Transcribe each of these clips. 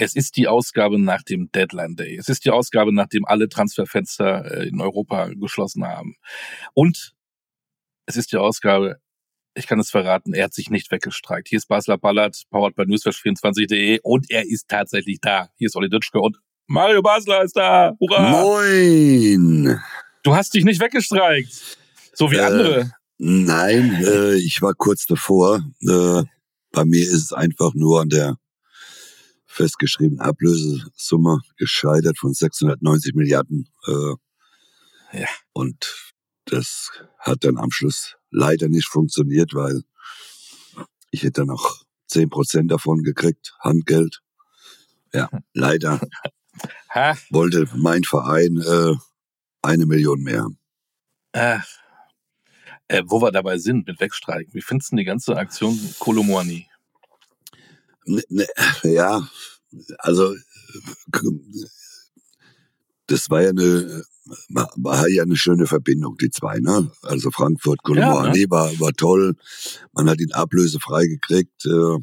Es ist die Ausgabe nach dem Deadline Day. Es ist die Ausgabe, nachdem alle Transferfenster äh, in Europa geschlossen haben. Und es ist die Ausgabe, ich kann es verraten, er hat sich nicht weggestreikt. Hier ist Basler Ballard, powered by newsflash24.de und er ist tatsächlich da. Hier ist Olli Ditschke und Mario Basler ist da. Hurra! Moin! Du hast dich nicht weggestreikt. So wie äh, andere. Nein, äh, ich war kurz davor. Äh, bei mir ist es einfach nur an der festgeschriebenen Ablösesumme gescheitert von 690 Milliarden. Äh, ja. Und das hat dann am Schluss leider nicht funktioniert, weil ich hätte noch zehn Prozent davon gekriegt, Handgeld. Ja, leider wollte mein Verein äh, eine Million mehr. Ach. Äh, wo wir dabei sind mit Wegstreiken, wie findest du die ganze Aktion Kolomoani? Ne, ne, ja, also das war ja eine war ja eine schöne Verbindung, die zwei, ne? Also Frankfurt, Colombo ja, ne? war, war toll. Man hat ihn ablösefrei gekriegt. Äh,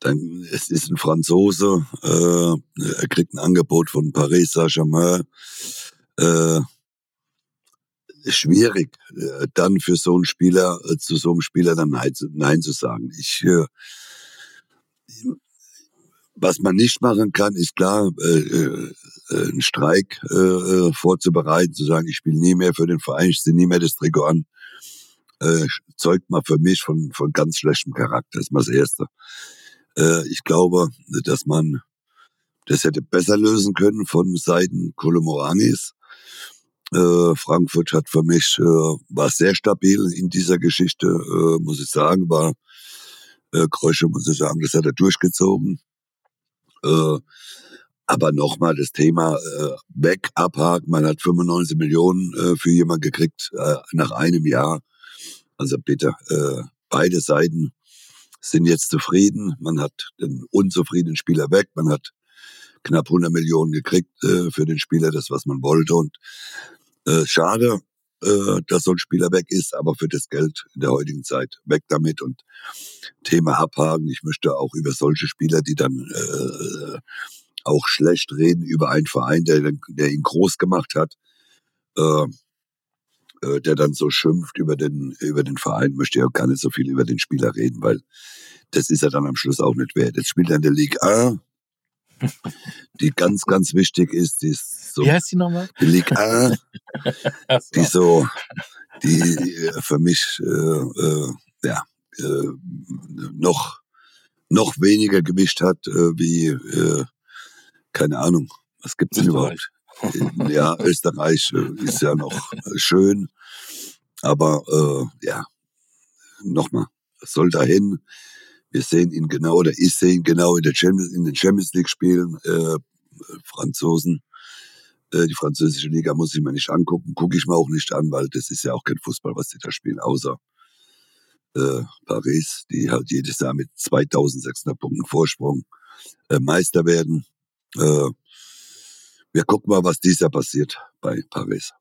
dann, es ist ein Franzose, äh, er kriegt ein Angebot von Paris Saint-Germain. Äh, schwierig, äh, dann für so einen Spieler, äh, zu so einem Spieler dann Nein, Nein zu sagen. Ich, äh, was man nicht machen kann, ist klar, äh, einen Streik vorzubereiten, zu sagen, ich spiele nie mehr für den Verein, ich ziehe nie mehr das Trikot an, zeugt mal für mich von, von ganz schlechtem Charakter. Das ist mal das Erste. Ich glaube, dass man das hätte besser lösen können von Seiten Kolomoranis. Äh, Frankfurt hat für mich äh, war sehr stabil in dieser Geschichte, äh, muss ich sagen, war äh, Krösche, muss ich sagen, das hat er durchgezogen. Äh, aber nochmal das Thema äh, weg, abhaken. Man hat 95 Millionen äh, für jemanden gekriegt äh, nach einem Jahr. Also bitte, äh, beide Seiten sind jetzt zufrieden. Man hat den unzufriedenen Spieler weg. Man hat knapp 100 Millionen gekriegt äh, für den Spieler, das was man wollte. Und äh, schade, äh, dass so ein Spieler weg ist, aber für das Geld in der heutigen Zeit weg damit und Thema abhaken. Ich möchte auch über solche Spieler, die dann äh, auch schlecht reden über einen Verein, der, der ihn groß gemacht hat, äh, äh, der dann so schimpft über den, über den Verein, möchte ja gar nicht so viel über den Spieler reden, weil das ist er dann am Schluss auch nicht wert. Jetzt spielt er in der Liga A, die ganz, ganz wichtig ist, die ist so. Wie heißt die nochmal? Die Liga A, die so, die für mich, äh, äh, ja, äh, noch, noch weniger Gewicht hat, äh, wie, äh, keine Ahnung, was gibt's denn überhaupt? ja, Österreich äh, ist ja noch schön, aber äh, ja, nochmal, soll dahin. Wir sehen ihn genau, oder ich sehe ihn genau in, der Champions, in den Champions League Spielen. Äh, Franzosen, äh, die französische Liga muss ich mir nicht angucken, gucke ich mir auch nicht an, weil das ist ja auch kein Fußball, was die da spielen, außer äh, Paris, die halt jedes Jahr mit 2600 Punkten Vorsprung äh, Meister werden. Äh, wir gucken mal, was dieses Jahr passiert bei Paris.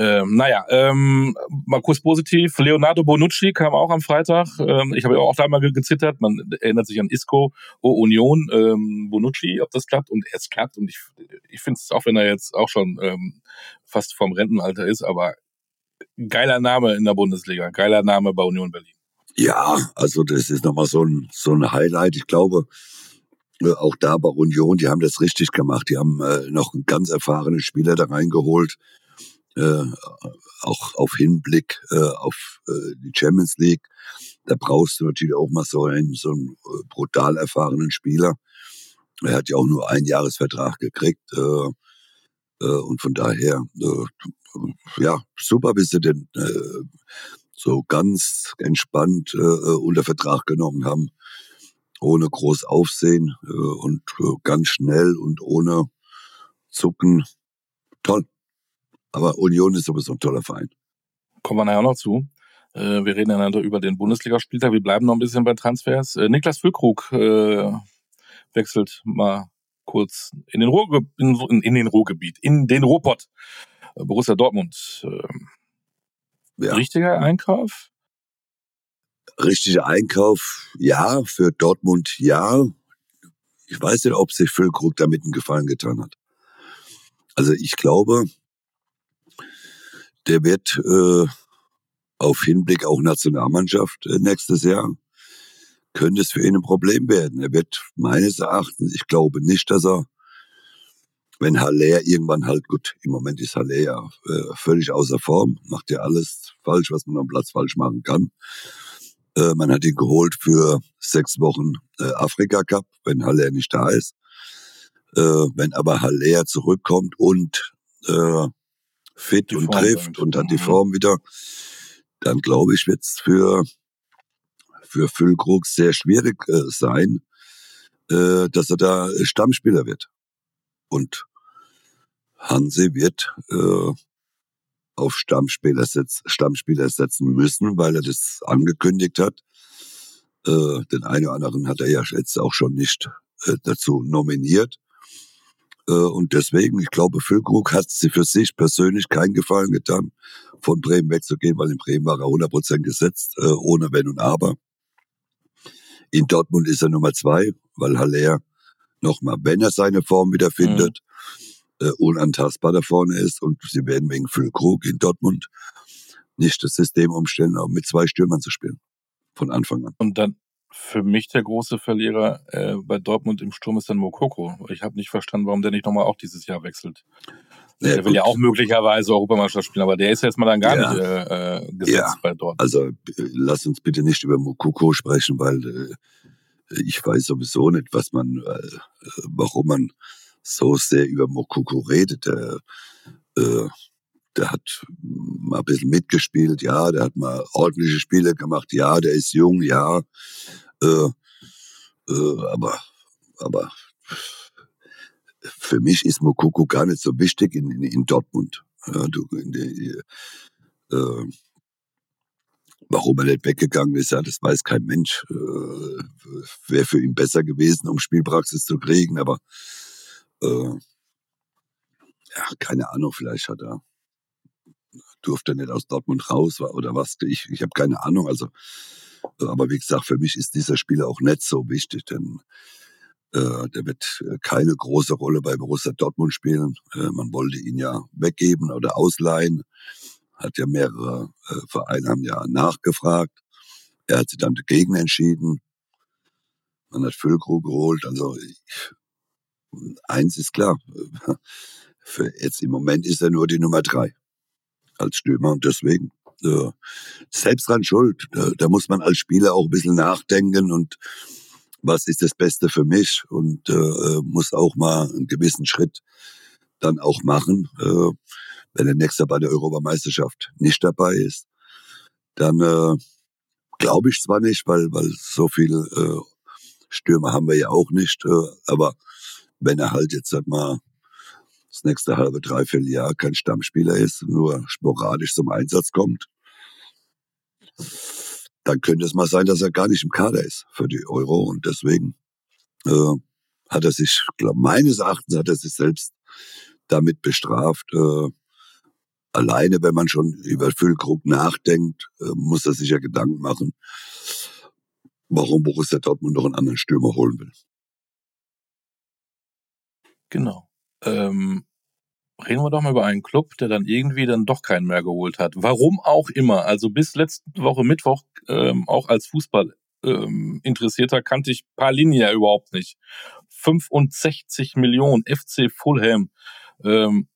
Ähm, naja, ähm, mal kurz positiv. Leonardo Bonucci kam auch am Freitag. Ähm, ich habe ja auch da mal gezittert. Man erinnert sich an Isco, O Union, ähm, Bonucci, ob das klappt. Und es klappt. Und ich, ich finde es, auch wenn er jetzt auch schon ähm, fast vom Rentenalter ist, aber geiler Name in der Bundesliga. Geiler Name bei Union Berlin. Ja, also das ist nochmal so ein, so ein Highlight. Ich glaube, äh, auch da bei Union, die haben das richtig gemacht. Die haben äh, noch einen ganz erfahrenen Spieler da reingeholt, äh, auch auf Hinblick äh, auf äh, die Champions League. Da brauchst du natürlich auch mal so einen, so einen äh, brutal erfahrenen Spieler. Er hat ja auch nur einen Jahresvertrag gekriegt. Äh, äh, und von daher, äh, ja, super, wie sie den äh, so ganz entspannt unter Vertrag genommen haben ohne groß Aufsehen und ganz schnell und ohne Zucken. Toll. Aber Union ist sowieso ein toller Verein. Kommen wir nachher noch zu. Äh, wir reden einander über den Bundesligaspieltag. Wir bleiben noch ein bisschen bei Transfers. Äh, Niklas Füllkrug äh, wechselt mal kurz in den, Ruhrge in, in den Ruhrgebiet, in den Ruhrpott. Borussia Dortmund. Ja. Richtiger Einkauf? richtiger Einkauf, ja, für Dortmund ja. ich weiß nicht, ob sich Füllkrug damit einen Gefallen getan hat. Also ich glaube, der wird äh, auf Hinblick auch Nationalmannschaft äh, nächstes Jahr könnte es für ihn ein Problem werden. Er wird meines Erachtens, ich glaube nicht, dass er, wenn Haller irgendwann halt, gut, im Moment ist Haller ja äh, völlig außer Form, macht ja alles falsch, was man am Platz falsch machen kann. Äh, man hat ihn geholt für sechs Wochen äh, Afrika Cup, wenn Haller nicht da ist. Äh, wenn aber Haller zurückkommt und äh, fit und trifft und hat die mhm. Form wieder, dann glaube ich, wird es für, für Füllkrug sehr schwierig äh, sein, äh, dass er da Stammspieler wird. Und Hansi wird äh, auf Stammspieler, setz, Stammspieler setzen müssen, weil er das angekündigt hat. Äh, den einen oder anderen hat er ja jetzt auch schon nicht äh, dazu nominiert. Äh, und deswegen, ich glaube, Füllkrug hat sie für sich persönlich keinen Gefallen getan, von Bremen wegzugehen, weil in Bremen war er 100% gesetzt, äh, ohne Wenn und Aber. In Dortmund ist er Nummer zwei, weil Haller nochmal, wenn er seine Form wiederfindet, mhm. äh, unantastbar da vorne ist. Und sie werden wegen Füllkrug in Dortmund nicht das System umstellen, auch mit zwei Stürmern zu spielen. Von Anfang an. Und dann für mich der große Verlierer äh, bei Dortmund im Sturm ist dann Mokoko. Ich habe nicht verstanden, warum der nicht nochmal auch dieses Jahr wechselt. Ja, der will ja auch möglicherweise Europameisterschaft spielen, aber der ist jetzt mal dann gar ja. nicht äh, äh gesetzt ja. bei Dortmund. Also lass uns bitte nicht über Mokoko sprechen, weil äh, ich weiß sowieso nicht, was man, äh, warum man so sehr über Mokoko redet. Der, äh, der hat mal ein bisschen mitgespielt, ja, der hat mal ordentliche Spiele gemacht, ja, der ist jung, ja, äh, äh, aber, aber für mich ist Mokoko gar nicht so wichtig in, in, in Dortmund. Ja, du, in die, äh, warum er nicht weggegangen ist, ja, das weiß kein Mensch. Äh, Wäre für ihn besser gewesen, um Spielpraxis zu kriegen, aber äh, ja, keine Ahnung, vielleicht hat er durfte nicht aus Dortmund raus oder was. Ich, ich habe keine Ahnung. Also, aber wie gesagt, für mich ist dieser Spieler auch nicht so wichtig, denn äh, der wird äh, keine große Rolle bei Borussia Dortmund spielen. Äh, man wollte ihn ja weggeben oder ausleihen. Hat ja mehrere äh, Vereine haben ja nachgefragt. Er hat sich dann dagegen entschieden. Man hat Füllkrug geholt. Also ich, eins ist klar. Für jetzt im Moment ist er nur die Nummer drei als Stürmer und deswegen äh, selbst dran schuld. Da, da muss man als Spieler auch ein bisschen nachdenken und was ist das Beste für mich und äh, muss auch mal einen gewissen Schritt dann auch machen. Äh, wenn der nächste bei der Europameisterschaft nicht dabei ist, dann äh, glaube ich zwar nicht, weil, weil so viel äh, Stürmer haben wir ja auch nicht, äh, aber wenn er halt jetzt sag mal das nächste halbe, dreiviertel Jahr kein Stammspieler ist, nur sporadisch zum Einsatz kommt, dann könnte es mal sein, dass er gar nicht im Kader ist für die Euro und deswegen äh, hat er sich, glaub, meines Erachtens hat er sich selbst damit bestraft. Äh, alleine, wenn man schon über Füllkrug nachdenkt, äh, muss er sich ja Gedanken machen, warum Borussia Dortmund noch einen anderen Stürmer holen will. Genau. Ähm, reden wir doch mal über einen Club, der dann irgendwie dann doch keinen mehr geholt hat. Warum auch immer. Also bis letzte Woche Mittwoch, ähm, auch als Fußball ähm, Interessierter, kannte ich Palinia überhaupt nicht. 65 Millionen FC Fulham. Ähm,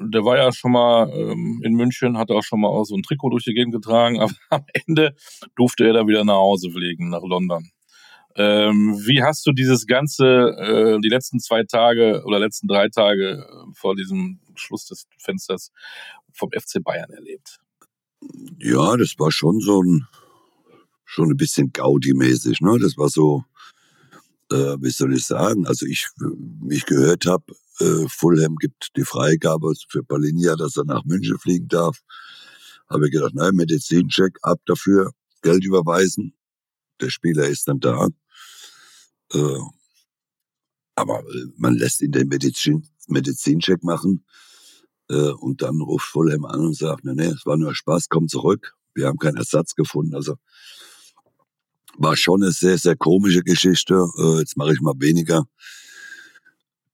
der war ja schon mal ähm, in München, hat auch schon mal so ein Trikot durch die Gegend getragen, aber am Ende durfte er dann wieder nach Hause fliegen, nach London. Ähm, wie hast du dieses ganze, äh, die letzten zwei Tage oder letzten drei Tage äh, vor diesem Schluss des Fensters vom FC Bayern erlebt? Ja, das war schon so ein, schon ein bisschen Gaudi-mäßig, ne? Das war so, äh, wie soll ich sagen, also ich, mich gehört habe, äh, Fulham gibt die Freigabe für Palinia, dass er nach München fliegen darf. Habe ich gedacht, nein, Medizincheck, ab dafür, Geld überweisen. Der Spieler ist dann da. Äh, aber äh, man lässt ihn den Medizin, Medizincheck machen äh, und dann ruft Fulham an und sagt, nee, nee, es war nur Spaß, komm zurück. Wir haben keinen Ersatz gefunden. Also war schon eine sehr, sehr komische Geschichte. Äh, jetzt mache ich mal weniger.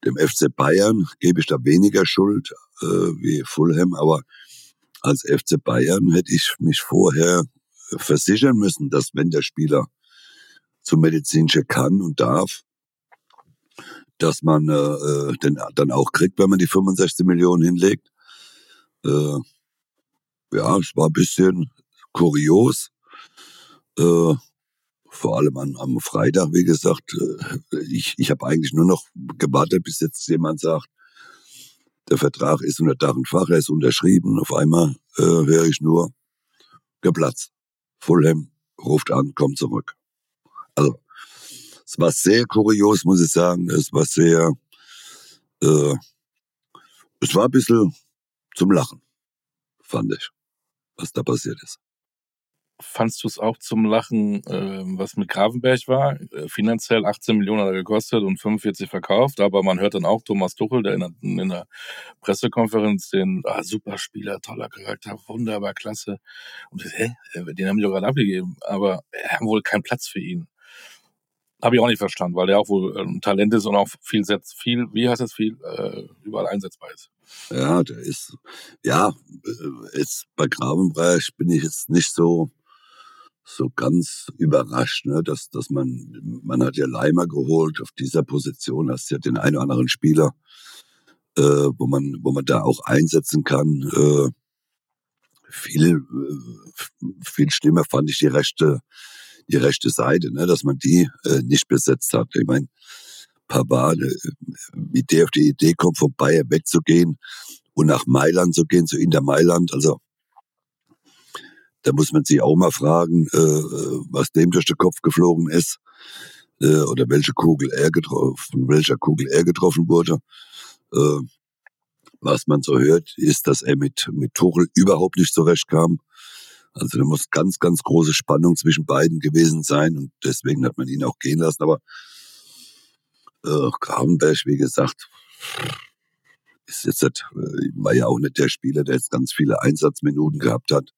Dem FC Bayern gebe ich da weniger Schuld wie Fulham, aber als FC Bayern hätte ich mich vorher versichern müssen, dass wenn der Spieler zum medizinischen kann und darf, dass man äh, äh den dann auch kriegt, wenn man die 65 Millionen hinlegt. Äh, ja, es war ein bisschen kurios. Äh, vor allem an, am Freitag, wie gesagt. Äh, ich, ich habe eigentlich nur noch gewartet, bis jetzt jemand sagt, der Vertrag ist unter Dach und Fach, er ist unterschrieben. Auf einmal äh, höre ich nur, geplatzt. Fulham ruft an, kommt zurück. Also, es war sehr kurios, muss ich sagen. Es war sehr, äh, es war ein bisschen zum Lachen, fand ich, was da passiert ist. Fandst du es auch zum Lachen, äh, was mit Gravenberg war? Äh, finanziell 18 Millionen hat er gekostet und 45 verkauft, aber man hört dann auch Thomas Tuchel, der in der, in der Pressekonferenz den ah, super Spieler, toller Charakter, wunderbar klasse. Und hä, äh, den haben die doch gerade abgegeben, aber er haben wohl keinen Platz für ihn. Habe ich auch nicht verstanden, weil der auch wohl ein Talent ist und auch viel viel, wie heißt das viel, äh, überall einsetzbar ist. Ja, der ist, ja, äh, jetzt bei Gravenberg bin ich jetzt nicht so, so ganz überrascht, ne, dass, dass man, man hat ja Leimer geholt auf dieser Position, hast ja den einen oder anderen Spieler, äh, wo man, wo man da auch einsetzen kann. Äh, viel, äh, viel schlimmer fand ich die rechte, die rechte Seite, ne, dass man die äh, nicht besetzt hat. Ich meine, Pavard, wie der auf die Idee kommt, von Bayern wegzugehen und nach Mailand zu gehen, zu Inter Mailand, also da muss man sich auch mal fragen, äh, was dem durch den Kopf geflogen ist äh, oder welche Kugel er getroffen, welcher Kugel er getroffen wurde. Äh, was man so hört, ist, dass er mit mit Tuchel überhaupt nicht zurechtkam. Also da muss ganz, ganz große Spannung zwischen beiden gewesen sein und deswegen hat man ihn auch gehen lassen. Aber äh, Gravenberg, wie gesagt, ist jetzt äh, war ja auch nicht der Spieler, der jetzt ganz viele Einsatzminuten gehabt hat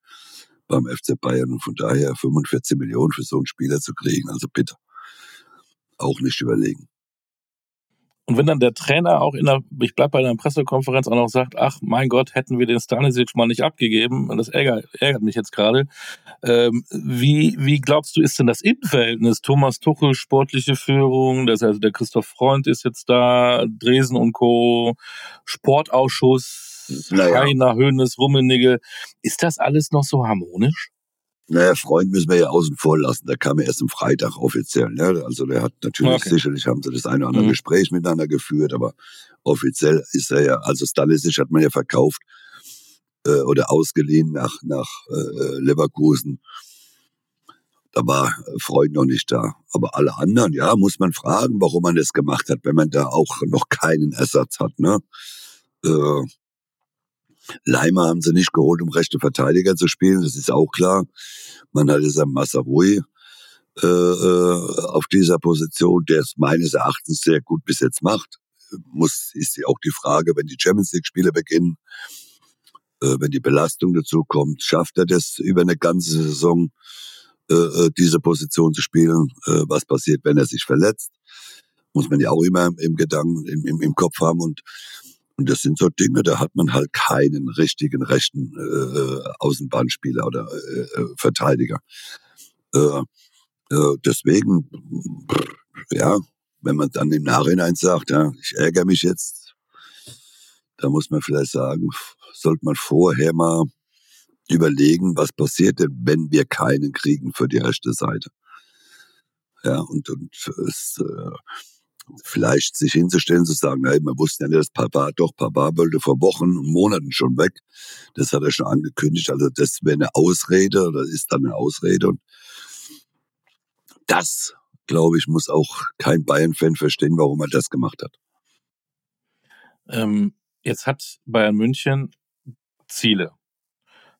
beim FC Bayern und von daher 45 Millionen für so einen Spieler zu kriegen, also bitte auch nicht überlegen. Und wenn dann der Trainer auch in der, ich bleib bei der Pressekonferenz auch noch sagt, ach mein Gott, hätten wir den Stanisic mal nicht abgegeben, und das ärgert, ärgert mich jetzt gerade. Ähm, wie, wie glaubst du, ist denn das Innenverhältnis? Thomas Tuchel, sportliche Führung, das heißt, der Christoph Freund ist jetzt da, Dresen und Co., Sportausschuss, naja. Heiner, Höhnes, Rummenigge. Ist das alles noch so harmonisch? Naja, Freund müssen wir ja außen vor lassen. Der kam ja erst am Freitag offiziell. Ne? Also der hat natürlich okay. sicherlich haben sie das eine oder andere mhm. Gespräch miteinander geführt, aber offiziell ist er ja, also Stanisic hat man ja verkauft äh, oder ausgeliehen nach, nach äh, Leverkusen. Da war Freund noch nicht da. Aber alle anderen, ja, muss man fragen, warum man das gemacht hat, wenn man da auch noch keinen Ersatz hat. Ne? Äh, Leimer haben sie nicht geholt, um rechte Verteidiger zu spielen, das ist auch klar. Man hat jetzt am Massarui äh, äh, auf dieser Position, der es meines Erachtens sehr gut bis jetzt macht. Muss, ist auch die Frage, wenn die Champions League-Spiele beginnen, äh, wenn die Belastung dazu kommt, schafft er das über eine ganze Saison, äh, äh diese Position zu spielen? Äh, was passiert, wenn er sich verletzt? Muss man ja auch immer im Gedanken, im, im, im Kopf haben und und das sind so Dinge, da hat man halt keinen richtigen rechten äh, Außenbahnspieler oder äh, äh, Verteidiger. Äh, äh, deswegen, ja, wenn man dann im Nachhinein sagt, ja, ich ärgere mich jetzt, da muss man vielleicht sagen, sollte man vorher mal überlegen, was passiert denn, wenn wir keinen kriegen für die rechte Seite. Ja, und, und es, äh, vielleicht sich hinzustellen, zu sagen, hey, wir wussten ja nicht, dass Papa, doch, Papa wollte vor Wochen und Monaten schon weg. Das hat er schon angekündigt. Also das wäre eine Ausrede oder ist dann eine Ausrede. Und das, glaube ich, muss auch kein Bayern-Fan verstehen, warum er das gemacht hat. Ähm, jetzt hat Bayern München Ziele.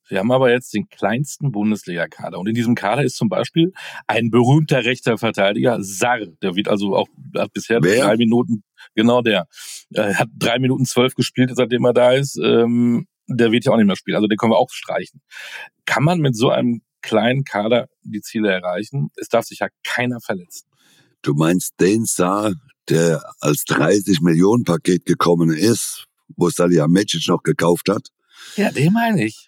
Wir haben aber jetzt den kleinsten Bundesliga-Kader. Und in diesem Kader ist zum Beispiel ein berühmter rechter Verteidiger, Sar. Der wird also auch, hat bisher Wer? drei Minuten, genau der, äh, hat drei Minuten zwölf gespielt, seitdem er da ist. Ähm, der wird ja auch nicht mehr spielen. Also den können wir auch streichen. Kann man mit so einem kleinen Kader die Ziele erreichen. Es darf sich ja keiner verletzen. Du meinst den Saar, der als 30 Millionen Paket gekommen ist, wo Salihamidzic noch gekauft hat? Ja, den meine ich.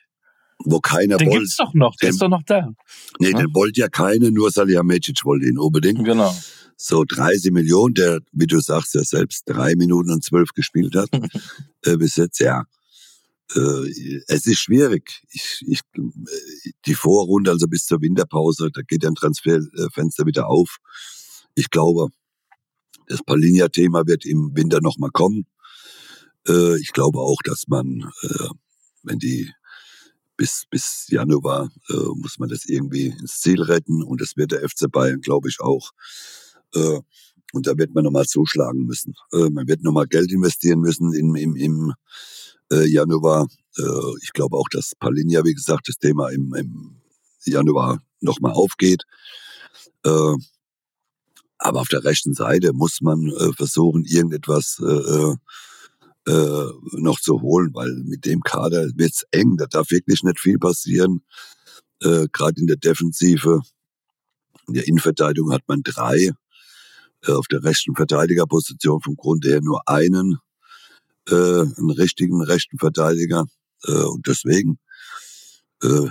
Wo keiner Den wollte. gibt's doch noch, der den- ist doch noch da. Nee, Ja. den wollte ja keiner, nur Salihamidzic wollte ihn unbedingt. Genau. So 30 Millionen, der, wie du sagst, ja selbst drei Minuten und zwölf gespielt hat, äh, bis jetzt, ja. Äh, es ist schwierig. Ich, ich, äh, die Vorrunde, also bis zur Winterpause, da geht ja ein Transferfenster wieder auf. Ich glaube, das Palinja-Thema wird im Winter nochmal kommen. Äh, ich glaube auch, dass man, wenn die bis, bis Januar äh, muss man das irgendwie ins Ziel retten und das wird der FC Bayern, glaube ich, auch. Äh, und da wird man nochmal zuschlagen müssen. Äh, man wird nochmal Geld investieren müssen im, im, im äh, Januar. Äh, ich glaube auch, dass Palinja, wie gesagt, das Thema im, im Januar nochmal aufgeht. Äh, aber auf der rechten Seite muss man äh, versuchen, irgendetwas äh, äh, noch zu holen, weil mit dem Kader wird's eng. Da darf wirklich nicht viel passieren. Äh, Gerade in der Defensive, in der Innenverteidigung hat man drei. Äh, auf der rechten Verteidigerposition vom Grunde her nur einen, äh, einen richtigen rechten Verteidiger. Äh, und deswegen, äh,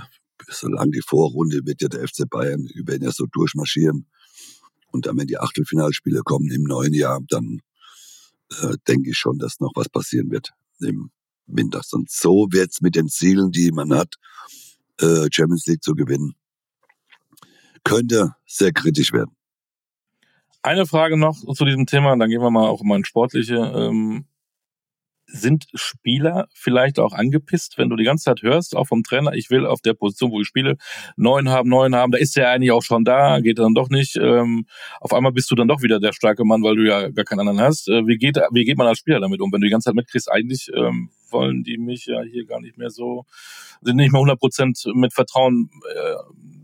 solange die Vorrunde wird ja der FC Bayern, die werden ja so durchmarschieren. Und dann, wenn die Achtelfinalspiele kommen im neuen Jahr, dann äh, denke ich schon, dass noch was passieren wird im Winter. Sonst so wird's mit den Zielen, die man hat, äh, Champions League zu gewinnen, könnte sehr kritisch werden. Eine Frage noch zu diesem Thema, dann gehen wir mal auch mal ins Sportliche. Ähm, sind Spieler vielleicht auch angepisst, wenn du die ganze Zeit hörst, auch vom Trainer, ich will auf der Position, wo ich spiele, neun haben, neun haben, da ist der eigentlich auch schon da, geht dann doch nicht. Ähm, auf einmal bist du dann doch wieder der starke Mann, weil du ja gar keinen anderen hast. Äh, wie, geht, wie geht man als Spieler damit um, wenn du die ganze Zeit mitkriegst, eigentlich ähm, wollen die mich ja hier gar nicht mehr so, sind nicht mehr 100% mit Vertrauen äh,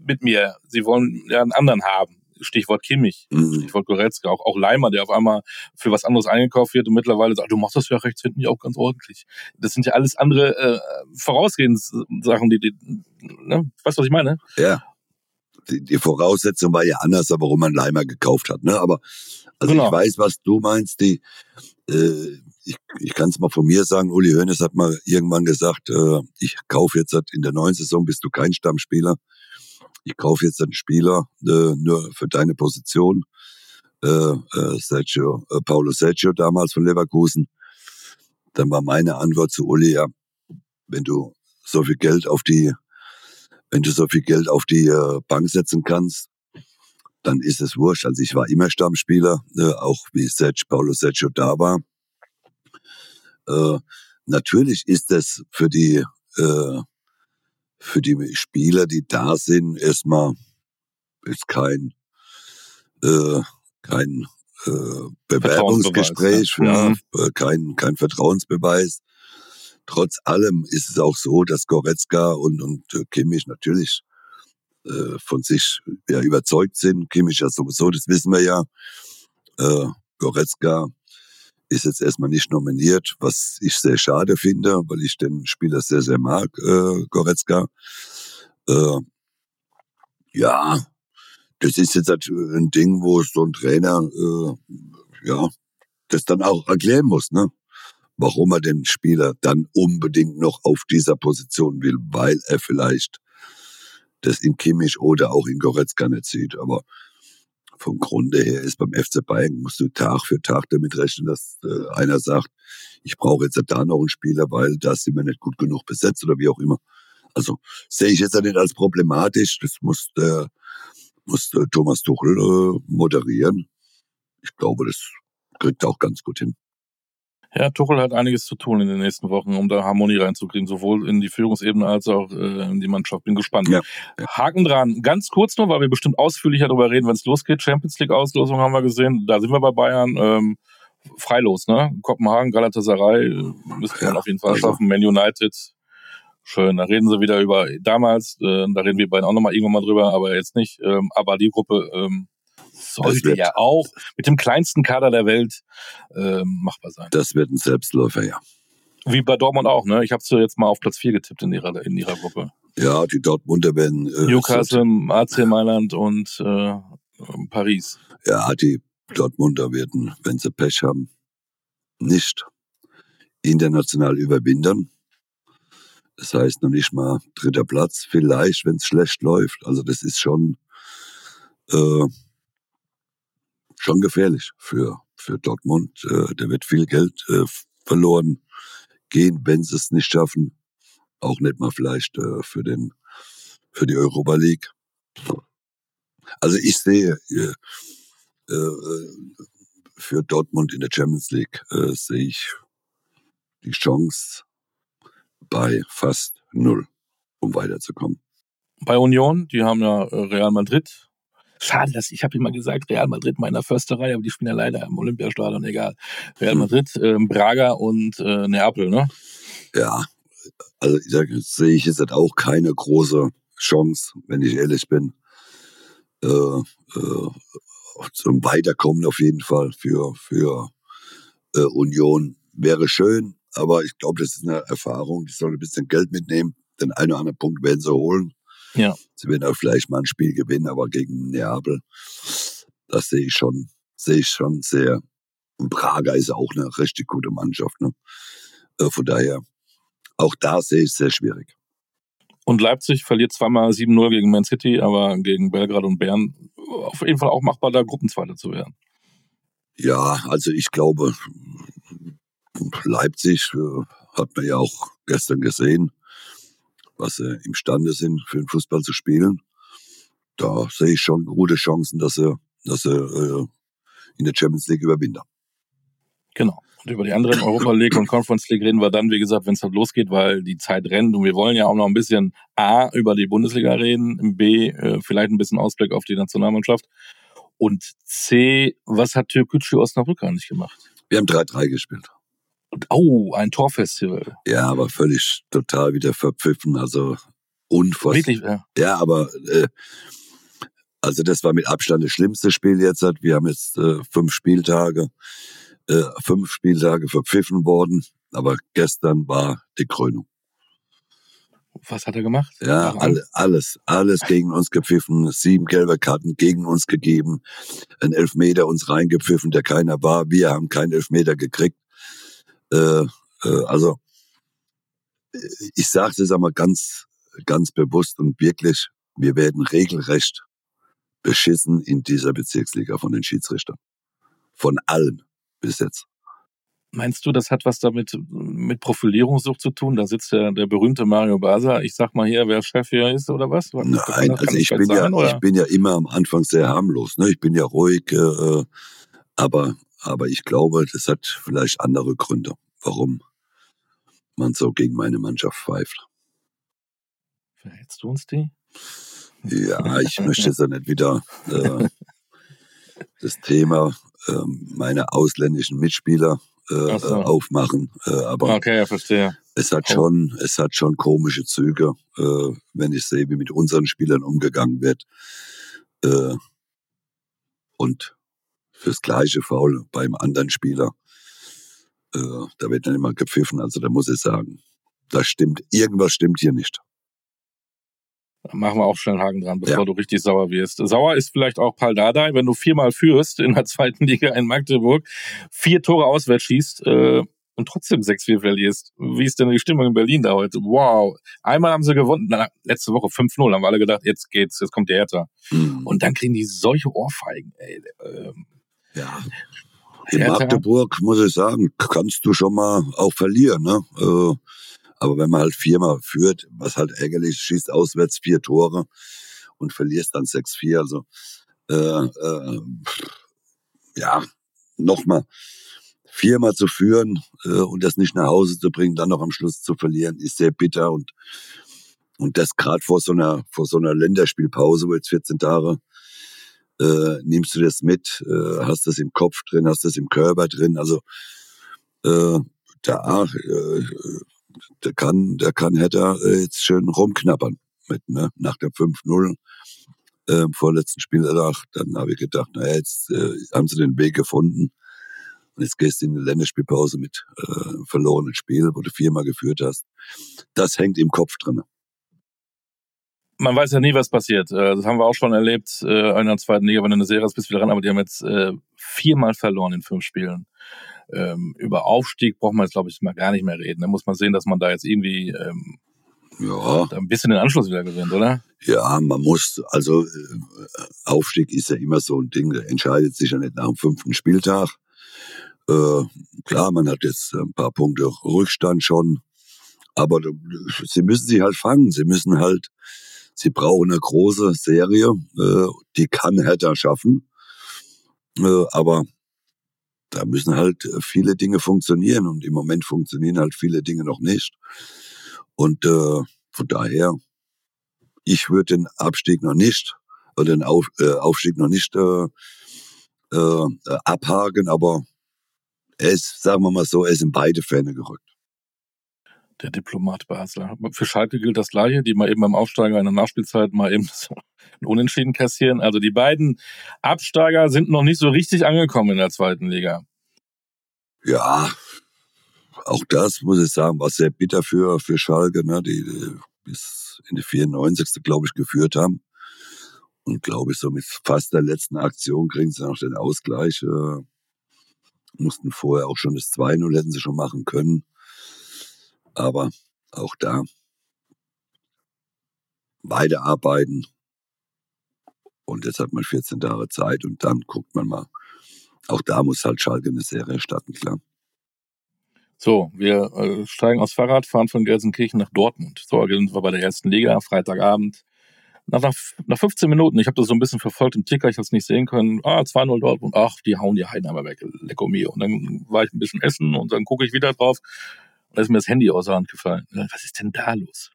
mit mir. Sie wollen ja einen anderen haben. Stichwort Kimmich. Mhm. Stichwort Goretzka, auch, auch Leimer, der auf einmal für was anderes eingekauft wird und mittlerweile sagt, du machst das ja rechts hinten ja auch ganz ordentlich. Das sind ja alles andere äh, Vorausgehenssachen, die, die ne? weißt du, was ich meine? Ja. Die, die Voraussetzung war ja anders, warum man Leimer gekauft hat. Ne? Aber also Genau. ich weiß, was du meinst. Die, äh, ich ich kann es mal von mir sagen, Uli Hoeneß hat mal irgendwann gesagt, äh, ich kaufe jetzt in der neuen Saison bist du kein Stammspieler. Ich kaufe jetzt einen Spieler äh, nur für deine Position. Äh, äh, Sergio, äh, Paulo Sergio damals von Leverkusen. Dann war meine Antwort zu Uli, ja, wenn du so viel Geld auf die, wenn du so viel Geld auf die äh, Bank setzen kannst, dann ist es wurscht. Also ich war immer Stammspieler, äh, auch wie Sergio, Paulo Sergio da war. Äh, natürlich ist es für die äh, für die Spieler, die da sind, erstmal ist kein äh, kein äh, Bewerbungsgespräch, Vertrauensbeweis, ja, äh, kein kein Vertrauensbeweis. Trotz allem ist es auch so, dass Goretzka und und äh, Kimmich natürlich äh, von sich ja überzeugt sind. Kimmich ja sowieso, das wissen wir ja. Äh, Goretzka ist jetzt erstmal nicht nominiert, was ich sehr schade finde, weil ich den Spieler sehr, sehr mag, äh, Goretzka. Äh, ja, das ist jetzt halt ein Ding, wo so ein Trainer, äh, ja, das dann auch erklären muss, ne? Warum er den Spieler dann unbedingt noch auf dieser Position will, weil er vielleicht das in Kimmich oder auch in Goretzka nicht sieht. Aber vom Grunde her ist beim FC Bayern, musst du Tag für Tag damit rechnen, dass äh, einer sagt, ich brauche jetzt da noch einen Spieler, weil da sind wir nicht gut genug besetzt oder wie auch immer. Also sehe ich jetzt ja nicht als problematisch. Das muss der, muss der Thomas Tuchel äh, moderieren. Ich glaube, das kriegt er auch ganz gut hin. Ja, Tuchel hat einiges zu tun in den nächsten Wochen, um da Harmonie reinzukriegen, sowohl in die Führungsebene als auch äh, in die Mannschaft. Bin gespannt. Ja. Haken dran. Ganz kurz nur, weil wir bestimmt ausführlicher darüber reden, wenn es losgeht. Champions League Auslosung haben wir gesehen. Da sind wir bei Bayern. Ähm, freilos, ne? Kopenhagen, Galatasaray äh, müsste man Ja, auf jeden Fall also- schaffen. Man United. Schön, da reden sie wieder über damals, äh, da reden wir beiden auch nochmal irgendwann mal drüber, aber jetzt nicht. Ähm, aber die Gruppe ähm, sollte wird- ja auch mit dem kleinsten Kader der Welt ähm, machbar sein. Das wird ein Selbstläufer, ja. Wie bei Dortmund auch, ne? Ich habe sie jetzt mal auf Platz 4 getippt in ihrer, in ihrer Gruppe. Ja, die Dortmunder werden. Äh, Newcastle, AC Mailand und äh, Paris. Ja, die Dortmunder werden, wenn sie Pech haben, nicht international überwintern. Das heißt noch nicht mal dritter Platz, vielleicht, wenn es schlecht läuft. Also das ist schon, äh, schon gefährlich für, für Dortmund. Äh, da wird viel Geld äh, verloren gehen, wenn sie es nicht schaffen. Auch nicht mal vielleicht äh, für den für die Europa League. Also ich sehe äh, äh, für Dortmund in der Champions League äh, sehe ich die Chance bei fast null, um weiterzukommen. Bei Union, die haben ja äh, Real Madrid. Schade, dass ich habe immer gesagt, Real Madrid meiner Försterei, aber die spielen ja leider im Olympiastadion, egal. Real. Madrid, äh, Braga und äh, Neapel, ne? Ja, also sage, sehe ich jetzt auch keine große Chance, wenn ich ehrlich bin. Äh, äh, zum Weiterkommen auf jeden Fall für, für äh, Union wäre schön, aber ich glaube, das ist eine Erfahrung. Die sollen ein bisschen Geld mitnehmen. Den einen oder anderen Punkt werden sie holen. Ja. Sie werden auch vielleicht mal ein Spiel gewinnen, aber gegen Neapel, das sehe ich schon, sehe ich schon sehr. Und Praga ist auch eine richtig gute Mannschaft. Ne? Äh, von daher, auch da sehe ich es sehr schwierig. Und Leipzig verliert zweimal 7-0 gegen Man City, aber gegen Belgrad und Bern auf jeden Fall auch machbar, da Gruppenzweiter zu werden. Ja, also ich glaube, Leipzig äh, hat man ja auch gestern gesehen, was sie imstande sind, für den Fußball zu spielen. Da sehe ich schon gute Chancen, dass sie, dass sie äh, in der Champions League überwinden. Genau. Und über die anderen Europa League und Conference League reden wir dann, wie gesagt, wenn es halt losgeht, weil die Zeit rennt und wir wollen ja auch noch ein bisschen A über die Bundesliga reden, B äh, vielleicht ein bisschen Ausblick auf die Nationalmannschaft und C, was hat Türkgücü Osnabrück nicht gemacht? Wir haben 3-3 gespielt. Oh, ein Torfestival. Ja, aber völlig total wieder verpfiffen, also unfassbar. Wirklich, ja. Ja, aber äh, also das war mit Abstand das schlimmste Spiel jetzt. Wir haben jetzt äh, fünf Spieltage äh, fünf Spieltage verpfiffen worden, aber gestern war die Krönung. Was hat er gemacht? Ja, alle, alles, alles gegen uns gepfiffen, sieben gelbe Karten gegen uns gegeben, ein Elfmeter uns reingepfiffen, der keiner war. Wir haben keinen Elfmeter gekriegt. Äh, äh, also ich sage das einmal ganz, ganz bewusst und wirklich, wir werden regelrecht beschissen in dieser Bezirksliga von den Schiedsrichtern. Von allen bis jetzt. Meinst du, das hat was damit mit Profilierungssucht zu tun? Da sitzt der, der berühmte Mario Basa. Ich sag mal hier, wer Chef hier ist oder was? Nein, also ich bin, sein, ja, ich bin ja immer am Anfang sehr harmlos. Ne? Ich bin ja ruhig, äh, aber, aber ich glaube, das hat vielleicht andere Gründe, warum man so gegen meine Mannschaft pfeift. Verhältst du uns die? Ja, ich möchte jetzt ja nicht wieder äh, das Thema ähm, meine ausländischen Mitspieler äh, so. aufmachen. Äh, aber okay, ja, verstehe. Es hat oh. schon, es hat schon komische Züge, äh, wenn ich sehe, wie mit unseren Spielern umgegangen wird. Äh, und fürs gleiche Foul beim anderen Spieler, äh, da wird dann immer gepfiffen. Also da muss ich sagen, da stimmt, irgendwas stimmt hier nicht. Da machen wir auch schnell einen Haken dran, bevor ja. du richtig sauer wirst. Sauer ist vielleicht auch Paul Dardai, wenn du viermal führst in der zweiten Liga in Magdeburg, vier Tore auswärts schießt äh, und trotzdem 6-4 verlierst. Wie ist denn die Stimmung in Berlin da heute? Wow. Einmal haben sie gewonnen, na, letzte Woche 5-0, haben wir alle gedacht, jetzt geht's, jetzt kommt der Hertha. Mhm. Und dann kriegen die solche Ohrfeigen. Ey, ähm, ja. In Magdeburg, muss ich sagen, kannst du schon mal auch verlieren. Ne? Äh, aber wenn man halt viermal führt, was halt ärgerlich, schießt auswärts vier Tore und verlierst dann 6-4. Also äh, äh, ja, nochmal, viermal zu führen äh, und das nicht nach Hause zu bringen, dann noch am Schluss zu verlieren, ist sehr bitter und und das gerade vor so einer vor so einer Länderspielpause, wo jetzt 14 Tage äh, nimmst du das mit, äh, hast das im Kopf drin, hast das im Körper drin, also äh, da äh, der kann, der kann Hertha äh, jetzt schön rumknappern mit, ne? Nach der 5-0 äh, vorletzten Spieltag, dann habe ich gedacht, naja, jetzt äh, haben sie den Weg gefunden Und jetzt gehst du in eine Länderspielpause mit äh, verlorenen Spiel, wo du viermal geführt hast. Das hängt im Kopf drin. Man weiß ja nie, was passiert. Äh, das haben wir auch schon erlebt äh, in der zweiten Liga, wenn du eine Serie hast, bist du wieder ran, aber die haben jetzt äh, viermal verloren in fünf Spielen. Ähm, über Aufstieg braucht man jetzt, glaube ich, mal gar nicht mehr reden. Da muss man sehen, dass man da jetzt irgendwie ähm, ja. ein bisschen den Anschluss wieder gewinnt, oder? Ja, man muss, also Aufstieg ist ja immer so ein Ding, der entscheidet sich ja nicht nach dem fünften Spieltag. Klar, man hat jetzt ein paar Punkte Rückstand schon, aber sie müssen sich halt fangen. Sie müssen halt, sie brauchen eine große Serie, äh, die kann Hertha schaffen, äh, aber da müssen halt viele Dinge funktionieren und im Moment funktionieren halt viele Dinge noch nicht. Und äh, von daher, ich würde den Abstieg noch nicht oder den Auf, äh, Aufstieg noch nicht äh, äh, abhaken, aber er ist, sagen wir mal so, ist in beide Fähne gerückt. Der Diplomat Basler. Für Schalke gilt das Gleiche, die mal eben beim Aufsteiger in der Nachspielzeit mal eben so ein Unentschieden kassieren. Also die beiden Absteiger sind noch nicht so richtig angekommen in der zweiten Liga. Ja, auch das muss ich sagen, war sehr bitter für, für Schalke, ne, die, die bis in die 94. glaube ich geführt haben. Und glaube ich, so mit fast der letzten Aktion kriegen sie noch den Ausgleich. Äh, mussten vorher auch schon das 2-0 hätten sie schon machen können. Aber auch da beide arbeiten. Und jetzt hat man 14 Tage Zeit und dann guckt man mal. Auch da muss halt Schalke eine Serie starten, klar. So, wir äh, steigen aufs Fahrrad, fahren von Gelsenkirchen nach Dortmund. So, sind wir bei der ersten Liga, Freitagabend. Nach, nach, nach 15 Minuten, ich habe das so ein bisschen verfolgt im Ticker, ich habe es nicht sehen können. Ah, 2-0 Dortmund, ach, die hauen die Heidenheimer weg, lecko mio. Und dann war ich ein bisschen essen und dann gucke ich wieder drauf da ist mir das Handy aus der Hand gefallen. Was ist denn da los?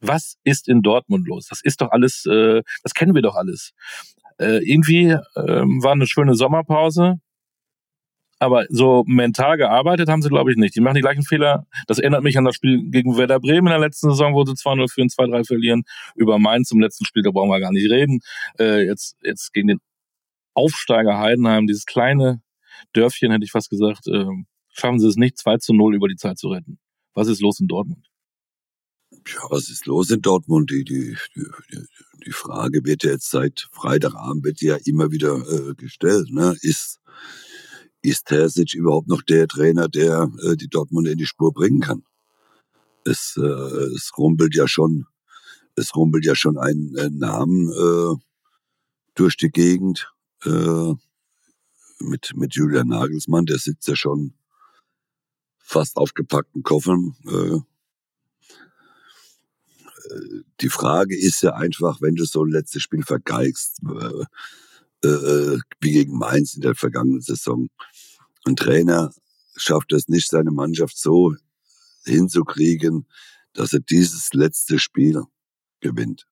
Was ist in Dortmund los? Das ist doch alles, äh, das kennen wir doch alles. Äh, irgendwie äh, war eine schöne Sommerpause, aber so mental gearbeitet haben sie, glaube ich, nicht. Die machen die gleichen Fehler. Das erinnert mich an das Spiel gegen Werder Bremen in der letzten Saison, wo sie 2-0 führen, 2-3 verlieren. Über Mainz im letzten Spiel, da brauchen wir gar nicht reden. Äh, jetzt, jetzt gegen den Aufsteiger Heidenheim, dieses kleine Dörfchen, hätte ich fast gesagt, äh, schaffen sie es nicht, 2 zu 0 über die Zeit zu retten. Was ist los in Dortmund? Ja, was ist los in Dortmund? Die, die, die, die Frage wird ja jetzt seit Freitagabend wird ja immer wieder äh, gestellt. Ne? Ist ist Terzic überhaupt noch der Trainer, der äh, die Dortmund in die Spur bringen kann? Es, äh, es rumpelt ja schon, es rumpelt ja schon ein, ein Namen äh, durch die Gegend äh, mit mit Julian Nagelsmann. Der sitzt ja schon fast aufgepackten Koffern. Äh, die Frage ist ja einfach, wenn du so ein letztes Spiel vergeigst, äh, äh, wie gegen Mainz in der vergangenen Saison, ein Trainer schafft es nicht, seine Mannschaft so hinzukriegen, dass er dieses letzte Spiel gewinnt.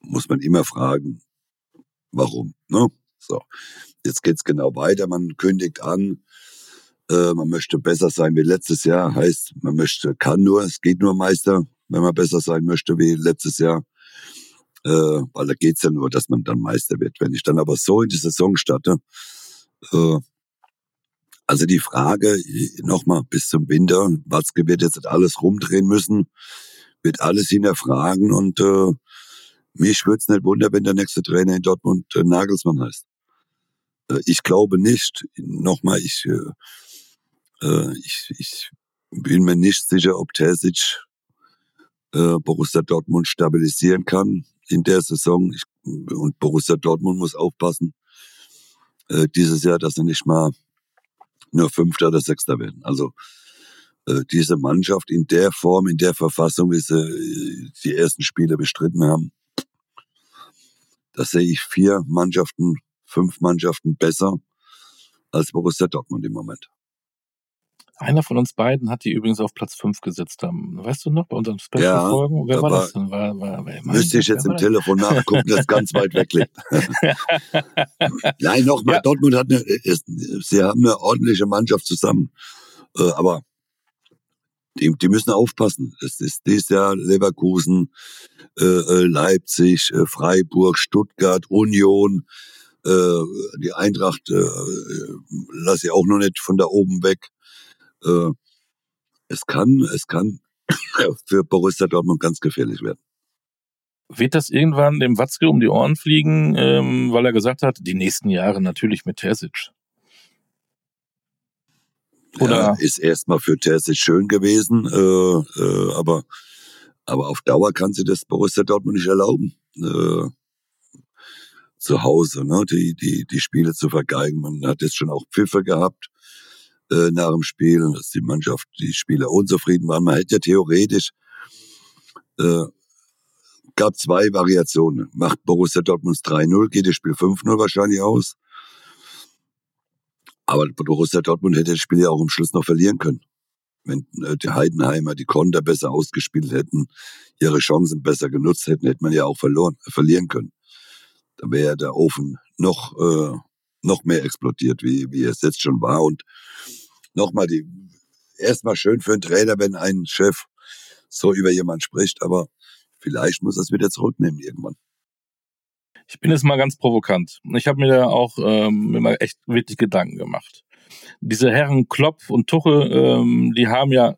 Muss man immer fragen, warum. Ne? So, jetzt geht's genau weiter. Man kündigt an, äh, man möchte besser sein wie letztes Jahr. Heißt, man möchte, kann nur, es geht nur Meister, wenn man besser sein möchte wie letztes Jahr. Äh, weil da geht's ja nur, dass man dann Meister wird. Wenn ich dann aber so in die Saison starte, äh, also die Frage nochmal bis zum Winter, Watzke wird jetzt alles rumdrehen müssen, wird alles hinterfragen und äh, mich würde es nicht wundern, wenn der nächste Trainer in Dortmund äh, Nagelsmann heißt. Äh, ich glaube nicht, nochmal, ich, äh, äh, ich, ich bin mir nicht sicher, ob Terzic äh, Borussia Dortmund stabilisieren kann in der Saison. Ich, und Borussia Dortmund muss aufpassen, äh, dieses Jahr, dass er nicht mal nur Fünfter oder Sechster werden. Also äh, diese Mannschaft in der Form, in der Verfassung, wie sie äh, die ersten Spiele bestritten haben, da sehe ich vier Mannschaften, fünf Mannschaften besser als Borussia Dortmund im Moment. Einer von uns beiden hat die übrigens auf Platz 5 gesetzt. Weißt du noch, bei unseren Special-Folgen? Ja, wer war das denn? War, war, war, müsste ich jetzt im Telefon nachgucken, das ganz weit weg liegt. Nein, nochmal, ja. Dortmund hat eine, ist, sie haben eine ordentliche Mannschaft zusammen. Äh, aber die, die müssen aufpassen. Es ist dieses Jahr Leverkusen, äh, äh Leipzig, äh, Freiburg, Stuttgart, Union, Äh, die Eintracht äh, lasse ich auch noch nicht von da oben weg. Äh, es kann, es kann für Borussia Dortmund ganz gefährlich werden. Wird das irgendwann dem Watzke um die Ohren fliegen, ähm, weil er gesagt hat, die nächsten Jahre natürlich mit Terzic? Oder ja, ist erstmal für Terzic schön gewesen, äh, äh, aber, aber auf Dauer kann sie das Borussia Dortmund nicht erlauben. Äh, zu Hause, ne, die, die, die Spiele zu vergeigen. Man hat jetzt schon auch Pfiffe gehabt äh, nach dem Spiel, dass die Mannschaft, die Spieler unzufrieden waren. Man hätte ja theoretisch äh, gab zwei Variationen. Macht Borussia Dortmund 3-0, geht das Spiel 5-0 wahrscheinlich aus. Aber Borussia Dortmund hätte das Spiel ja auch am Schluss noch verlieren können. Wenn äh, die Heidenheimer die Konter besser ausgespielt hätten, ihre Chancen besser genutzt hätten, hätte man ja auch verloren, äh, verlieren können. Da wäre der Ofen noch, äh, noch mehr explodiert, wie, wie es jetzt schon war. Und nochmal, die, erstmal schön für einen Trainer, wenn ein Chef so über jemanden spricht, aber vielleicht muss er es wieder zurücknehmen irgendwann. Ich bin jetzt mal ganz provokant. Ich habe mir da auch ähm, immer echt wirklich Gedanken gemacht. Diese Herren Klopp und Tuchel, ähm, die haben ja,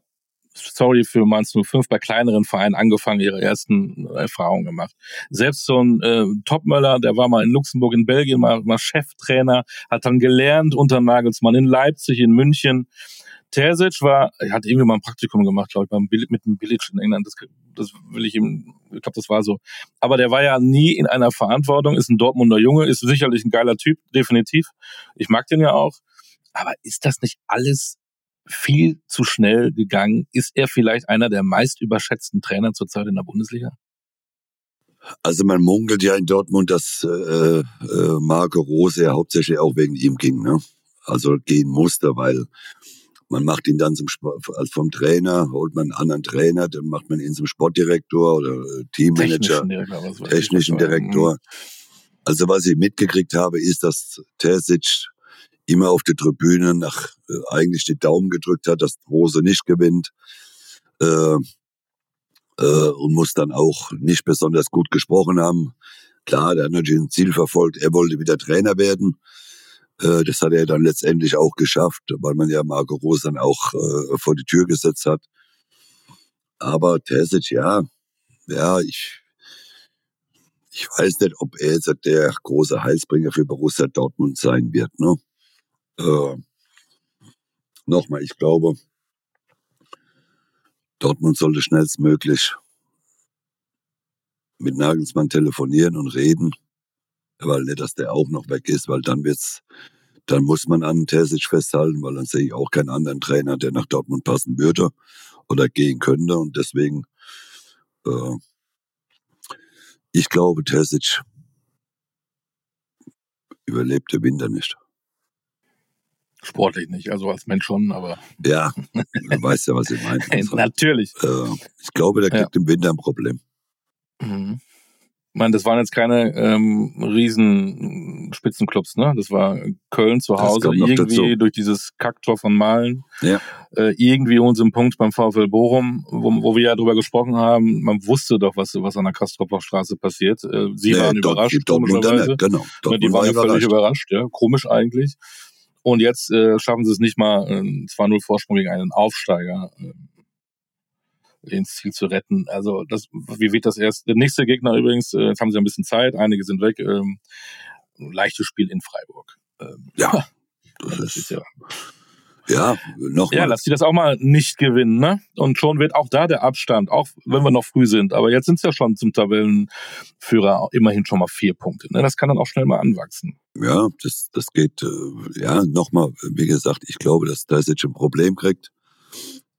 sorry für Mainz 05, bei kleineren Vereinen angefangen, ihre ersten Erfahrungen gemacht. Selbst so ein äh, Topmöller, der war mal in Luxemburg, in Belgien, mal, mal Cheftrainer, hat dann gelernt unter Nagelsmann in Leipzig, in München. Terzic war, er hat irgendwie mal ein Praktikum gemacht, glaube ich, beim mit dem Billig in England. Das, das will ich ihm, ich glaube, das war so. Aber der war ja nie in einer Verantwortung, ist ein Dortmunder Junge, ist sicherlich ein geiler Typ, definitiv. Ich mag den ja auch. Aber ist das nicht alles viel zu schnell gegangen? Ist er vielleicht einer der meist überschätzten Trainer zurzeit in der Bundesliga? Also man munkelt ja in Dortmund, dass äh, äh, Marco Rose ja hauptsächlich auch wegen ihm ging, ne? Also gehen musste, weil man macht ihn dann zum als vom Trainer, holt man einen anderen Trainer, dann macht man ihn zum Sportdirektor oder äh, Teammanager, technischen Direktor. Technischen Direktor. Mhm. Also was ich mitgekriegt habe, ist, dass Terzic immer auf der Tribüne nach äh, eigentlich die Daumen gedrückt hat, dass Rose nicht gewinnt. Äh, äh, und muss dann auch nicht besonders gut gesprochen haben. Klar, der hat natürlich ein Ziel verfolgt, er wollte wieder Trainer werden. Äh, das hat er dann letztendlich auch geschafft, weil man ja Marco Rose dann auch äh, vor die Tür gesetzt hat. Aber Terzic, ja, ja, ich, ich weiß nicht, ob er jetzt der große Heilsbringer für Borussia Dortmund sein wird. Ne? Äh, Nochmal, ich glaube, Dortmund sollte schnellstmöglich mit Nagelsmann telefonieren und reden weil nicht, dass der auch noch weg ist, weil dann wird's, dann muss man an Terzic festhalten, weil dann sehe ich auch keinen anderen Trainer, der nach Dortmund passen würde oder gehen könnte und deswegen, äh, ich glaube, Terzic überlebt der Winter nicht. Sportlich nicht, also als Mensch schon, aber. Ja, du weißt ja, was ich meine. Natürlich. Äh, ich glaube, der kriegt ja. im Winter ein Problem. Mhm. Ich meine, das waren jetzt keine ähm, riesen Spitzenclubs, ne? Das war Köln zu Hause, irgendwie dazu. durch dieses Kacktor von Malen. Ja. Äh, irgendwie unseren Punkt beim VfL Bochum, wo, wo wir ja drüber gesprochen haben, man wusste doch, was, was an der Kastropfer Straße passiert. Äh, sie nee, waren überrascht, die komischerweise. Genau, ja, die waren ja völlig überrascht, ja. Komisch eigentlich. Und jetzt äh, schaffen sie es nicht mal, äh, 2-0 Vorsprung gegen einen Aufsteiger. Äh, ins Ziel zu retten. Also das, wie wird das erst? Der nächste Gegner übrigens, äh, jetzt haben sie ein bisschen Zeit, einige sind weg. Ähm, leichtes Spiel in Freiburg. Ähm, ja, das, das ist ja. Ja, noch Ja, lass sie das auch mal nicht gewinnen, ne? Und schon wird auch da der Abstand, auch wenn wir noch früh sind. Aber jetzt sind es ja schon zum Tabellenführer immerhin schon mal vier Punkte. Ne? Das kann dann auch schnell mal anwachsen. Ja, das, das geht, äh, ja, nochmal, wie gesagt, ich glaube, dass da jetzt ein Problem kriegt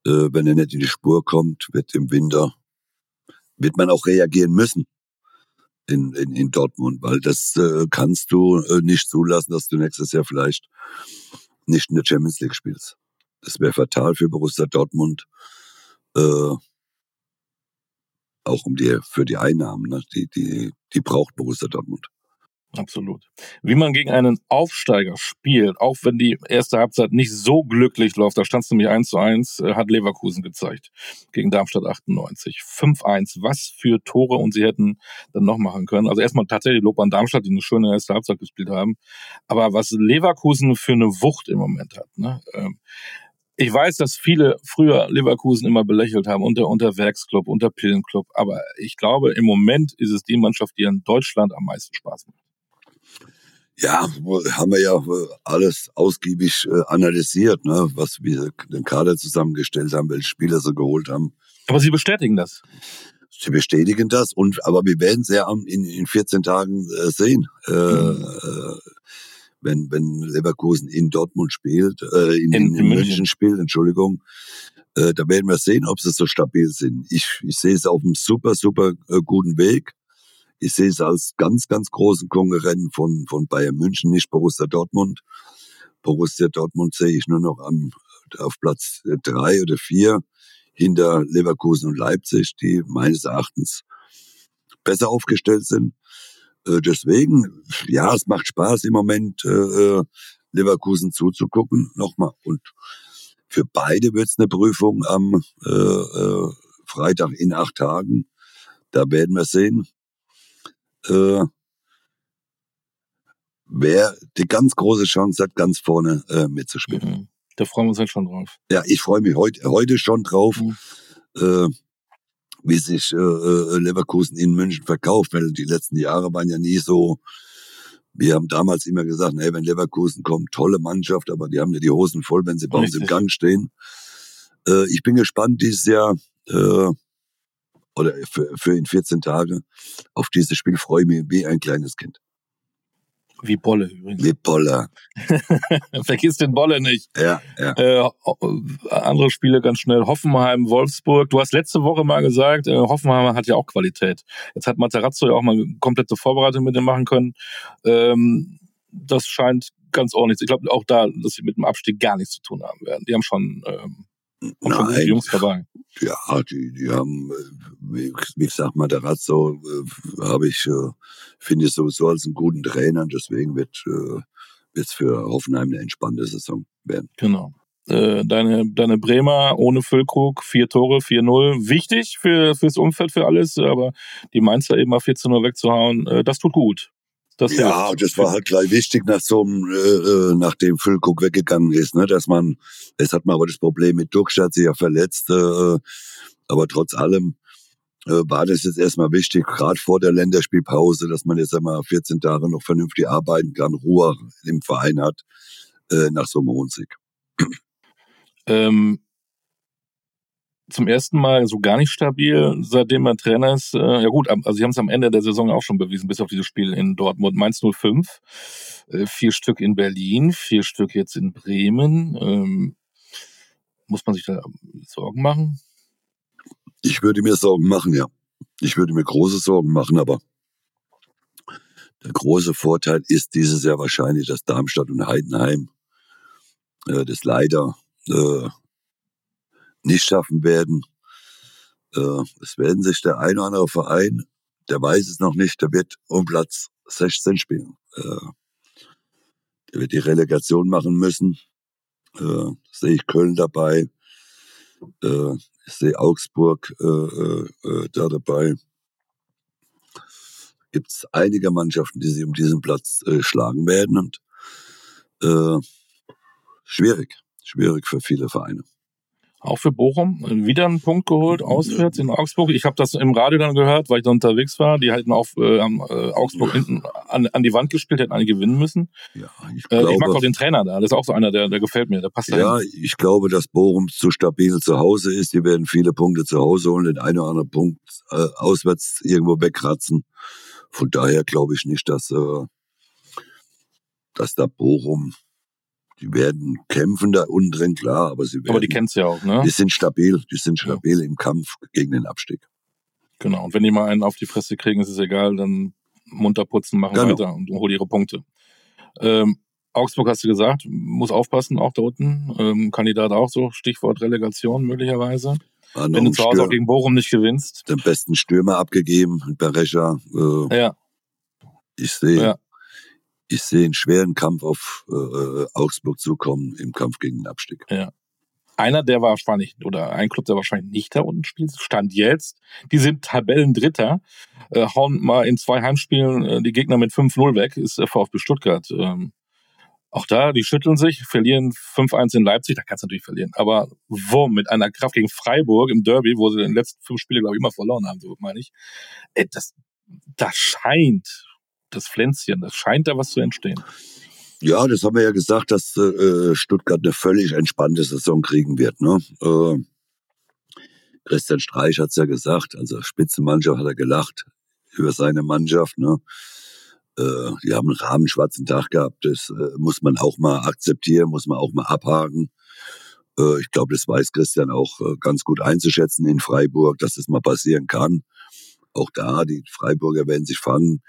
äh, wenn er nicht in die Spur kommt, wird im Winter, wird man auch reagieren müssen in, in, in Dortmund, weil das äh, kannst du äh, nicht zulassen, dass du nächstes Jahr vielleicht nicht in der Champions League spielst. Das wäre fatal für Borussia Dortmund, äh, auch um die für die Einnahmen, ne? die die die braucht Borussia Dortmund. Absolut. Wie man gegen einen Aufsteiger spielt, auch wenn die erste Halbzeit nicht so glücklich läuft, da stand es nämlich 1 zu 1, äh, hat Leverkusen gezeigt. Gegen Darmstadt 98. 5-1. Was für Tore und sie hätten dann noch machen können. Also erstmal tatsächlich Lob an Darmstadt, die eine schöne erste Halbzeit gespielt haben. Aber was Leverkusen für eine Wucht im Moment hat, ne? Ähm, ich weiß, dass viele früher Leverkusen immer belächelt haben unter, unter Werksclub, unter Pillenclub. Aber ich glaube, im Moment ist es die Mannschaft, die in Deutschland am meisten Spaß macht. Ja, haben wir ja alles ausgiebig äh, analysiert, ne? was wir den Kader zusammengestellt haben, welche Spieler sie geholt haben. Aber Sie bestätigen das. Sie bestätigen das und aber wir werden es ja in, in 14 Tagen äh, sehen. Äh, mhm. Äh, wenn, wenn Leverkusen in Dortmund spielt, äh, in, in, in, München spielt, Entschuldigung, äh, da werden wir sehen, ob sie so stabil sind. Ich, ich sehe es auf einem super, super guten Weg. Ich sehe es als ganz, ganz großen Konkurrenten von, von Bayern München, nicht Borussia Dortmund. Borussia Dortmund sehe ich nur noch am, auf Platz drei oder vier hinter Leverkusen und Leipzig, die meines Erachtens besser aufgestellt sind. Äh, deswegen, ja, es macht Spaß im Moment, äh, äh Leverkusen zuzugucken. Nochmal. Und für beide wird es eine Prüfung am äh, äh, Freitag in acht Tagen. Da werden wir sehen, äh, wer die ganz große Chance hat, ganz vorne äh, mitzuspielen. Mhm. Da freuen wir uns halt schon drauf. Ja, ich freue mich heute, heute schon drauf. Mhm. Äh, wie sich äh, äh, Leverkusen in München verkauft, weil die letzten Jahre waren ja nie so. Wir haben damals immer gesagt, hey, wenn Leverkusen kommt, tolle Mannschaft, aber die haben ja die Hosen voll, wenn sie bei uns im Gang stehen. Äh, ich bin gespannt dieses Jahr äh, oder für, für in 14 Tage auf dieses Spiel freue ich mich wie ein kleines Kind. Wie Bolle übrigens. Wie Bolle. Vergiss den Bolle nicht. Ja, ja. Äh, andere Spiele ganz schnell. Hoffenheim, Wolfsburg. Du hast letzte Woche mal gesagt, äh, Hoffenheim hat ja auch Qualität. Jetzt hat Materazzo ja auch mal komplette Vorbereitung mit dem machen können. Ähm, das scheint ganz ordentlich. Ich glaube auch da, dass sie mit dem Abstieg gar nichts zu tun haben werden. Die haben schon, ähm, haben schon gute Jungs dabei. Ja, die, die haben, äh, wie, wie gesagt, Materazzo äh, habe ich, äh, finde ich sowieso als einen guten Trainer. Deswegen wird äh, es für Hoffenheim eine entspannte Saison werden. Genau. Äh, deine, deine Bremer ohne Füllkrug, vier Tore, 4-0. Wichtig für, fürs Umfeld, für alles, aber die Mainzer eben mal 14-0 wegzuhauen, äh, das tut gut. Das ja, hilft. das war halt gleich wichtig, nach so einem, äh, äh, nachdem Füllkrug weggegangen ist, ne, dass man, es hat man aber das Problem mit Duxch, sich ja verletzt, äh, aber trotz allem äh, war das jetzt erstmal wichtig, gerade vor der Länderspielpause, dass man jetzt einmal 14 Tage noch vernünftig arbeiten kann, Ruhe im Verein hat, äh, nach so einem Hohensieg. Ähm, zum ersten Mal so gar nicht stabil, seitdem er Trainer ist. Äh, ja gut, also sie haben es am Ende der Saison auch schon bewiesen, bis auf dieses Spiel in Dortmund. Mainz 05, äh, vier Stück in Berlin, vier Stück jetzt in Bremen. Ähm, muss man sich da Sorgen machen? Ich würde mir Sorgen machen, ja. Ich würde mir große Sorgen machen, aber der große Vorteil ist dieses Jahr wahrscheinlich, dass Darmstadt und Heidenheim äh, das leider nicht schaffen werden. Äh, es werden sich der ein oder andere Verein, der weiß es noch nicht, der wird um Platz 16 spielen. Äh, der wird die Relegation machen müssen. Äh, sehe ich Köln dabei. Äh, ich sehe Augsburg äh, äh, äh da dabei. Gibt es einige Mannschaften, die sich um diesen Platz schlagen werden und äh, schwierig, schwierig für viele Vereine. Auch für Bochum wieder einen Punkt geholt, auswärts in Augsburg. Ich habe das im Radio dann gehört, weil ich da unterwegs war. Die hätten auf äh, äh, Augsburg hinten an, an die Wand gespielt, hätten alle gewinnen müssen. Ja, ich, glaube, äh, ich mag auch den Trainer da. Das ist auch so einer, der, der gefällt mir. Der passt da Ja, ich glaube, dass Bochum zu stabil zu Hause ist. Die werden viele Punkte zu Hause holen, den einen oder anderen Punkt äh, auswärts irgendwo wegkratzen. Von daher glaube ich nicht, dass, äh, dass da Bochum die werden kämpfen da unten drin, klar, aber sie werden. Aber die kennst ja auch, ne? Die sind stabil, die sind stabil ja. im Kampf gegen den Abstieg. Genau. Und wenn die mal einen auf die Fresse kriegen, ist es egal, dann munter putzen, machen genau. weiter und holen ihre Punkte. Ähm, Augsburg hast du gesagt, muss aufpassen, auch da unten. Ähm, Kandidat auch so, Stichwort Relegation möglicherweise. Ah, wenn du zu Hause auch gegen Bochum nicht gewinnst. Den besten Stürmer abgegeben, Berecher. Äh, ja. Ich sehe. Ja. Ich sehe einen schweren Kampf auf äh, Augsburg zukommen im Kampf gegen den Abstieg. Ja. Einer, der wahrscheinlich, oder ein Club, der wahrscheinlich nicht da unten spielt, stand jetzt. Die sind Tabellendritter, äh, hauen mal in zwei Heimspielen äh, die Gegner mit 5-0 weg, ist der VfB Stuttgart. Ähm, auch da, die schütteln sich, verlieren 5-1 in Leipzig, da kannst du natürlich verlieren. Aber wo mit einer Kraft gegen Freiburg im Derby, wo sie in den letzten fünf Spielen, glaube ich, immer verloren haben, so meine ich. Ey, das, das scheint, das Pflänzchen, das scheint da was zu entstehen. Ja, das haben wir ja gesagt, dass äh, Stuttgart eine völlig entspannte Saison kriegen wird. Ne? Äh, Christian Streich hat's ja gesagt, also Spitzenmannschaft hat er gelacht über seine Mannschaft. Ne? Äh, die haben einen rabenschwarzen Tag gehabt, das äh, muss man auch mal akzeptieren, muss man auch mal abhaken. Äh, ich glaube, das weiß Christian auch äh, ganz gut einzuschätzen in Freiburg, dass das mal passieren kann. Auch da, die Freiburger werden sich fangen.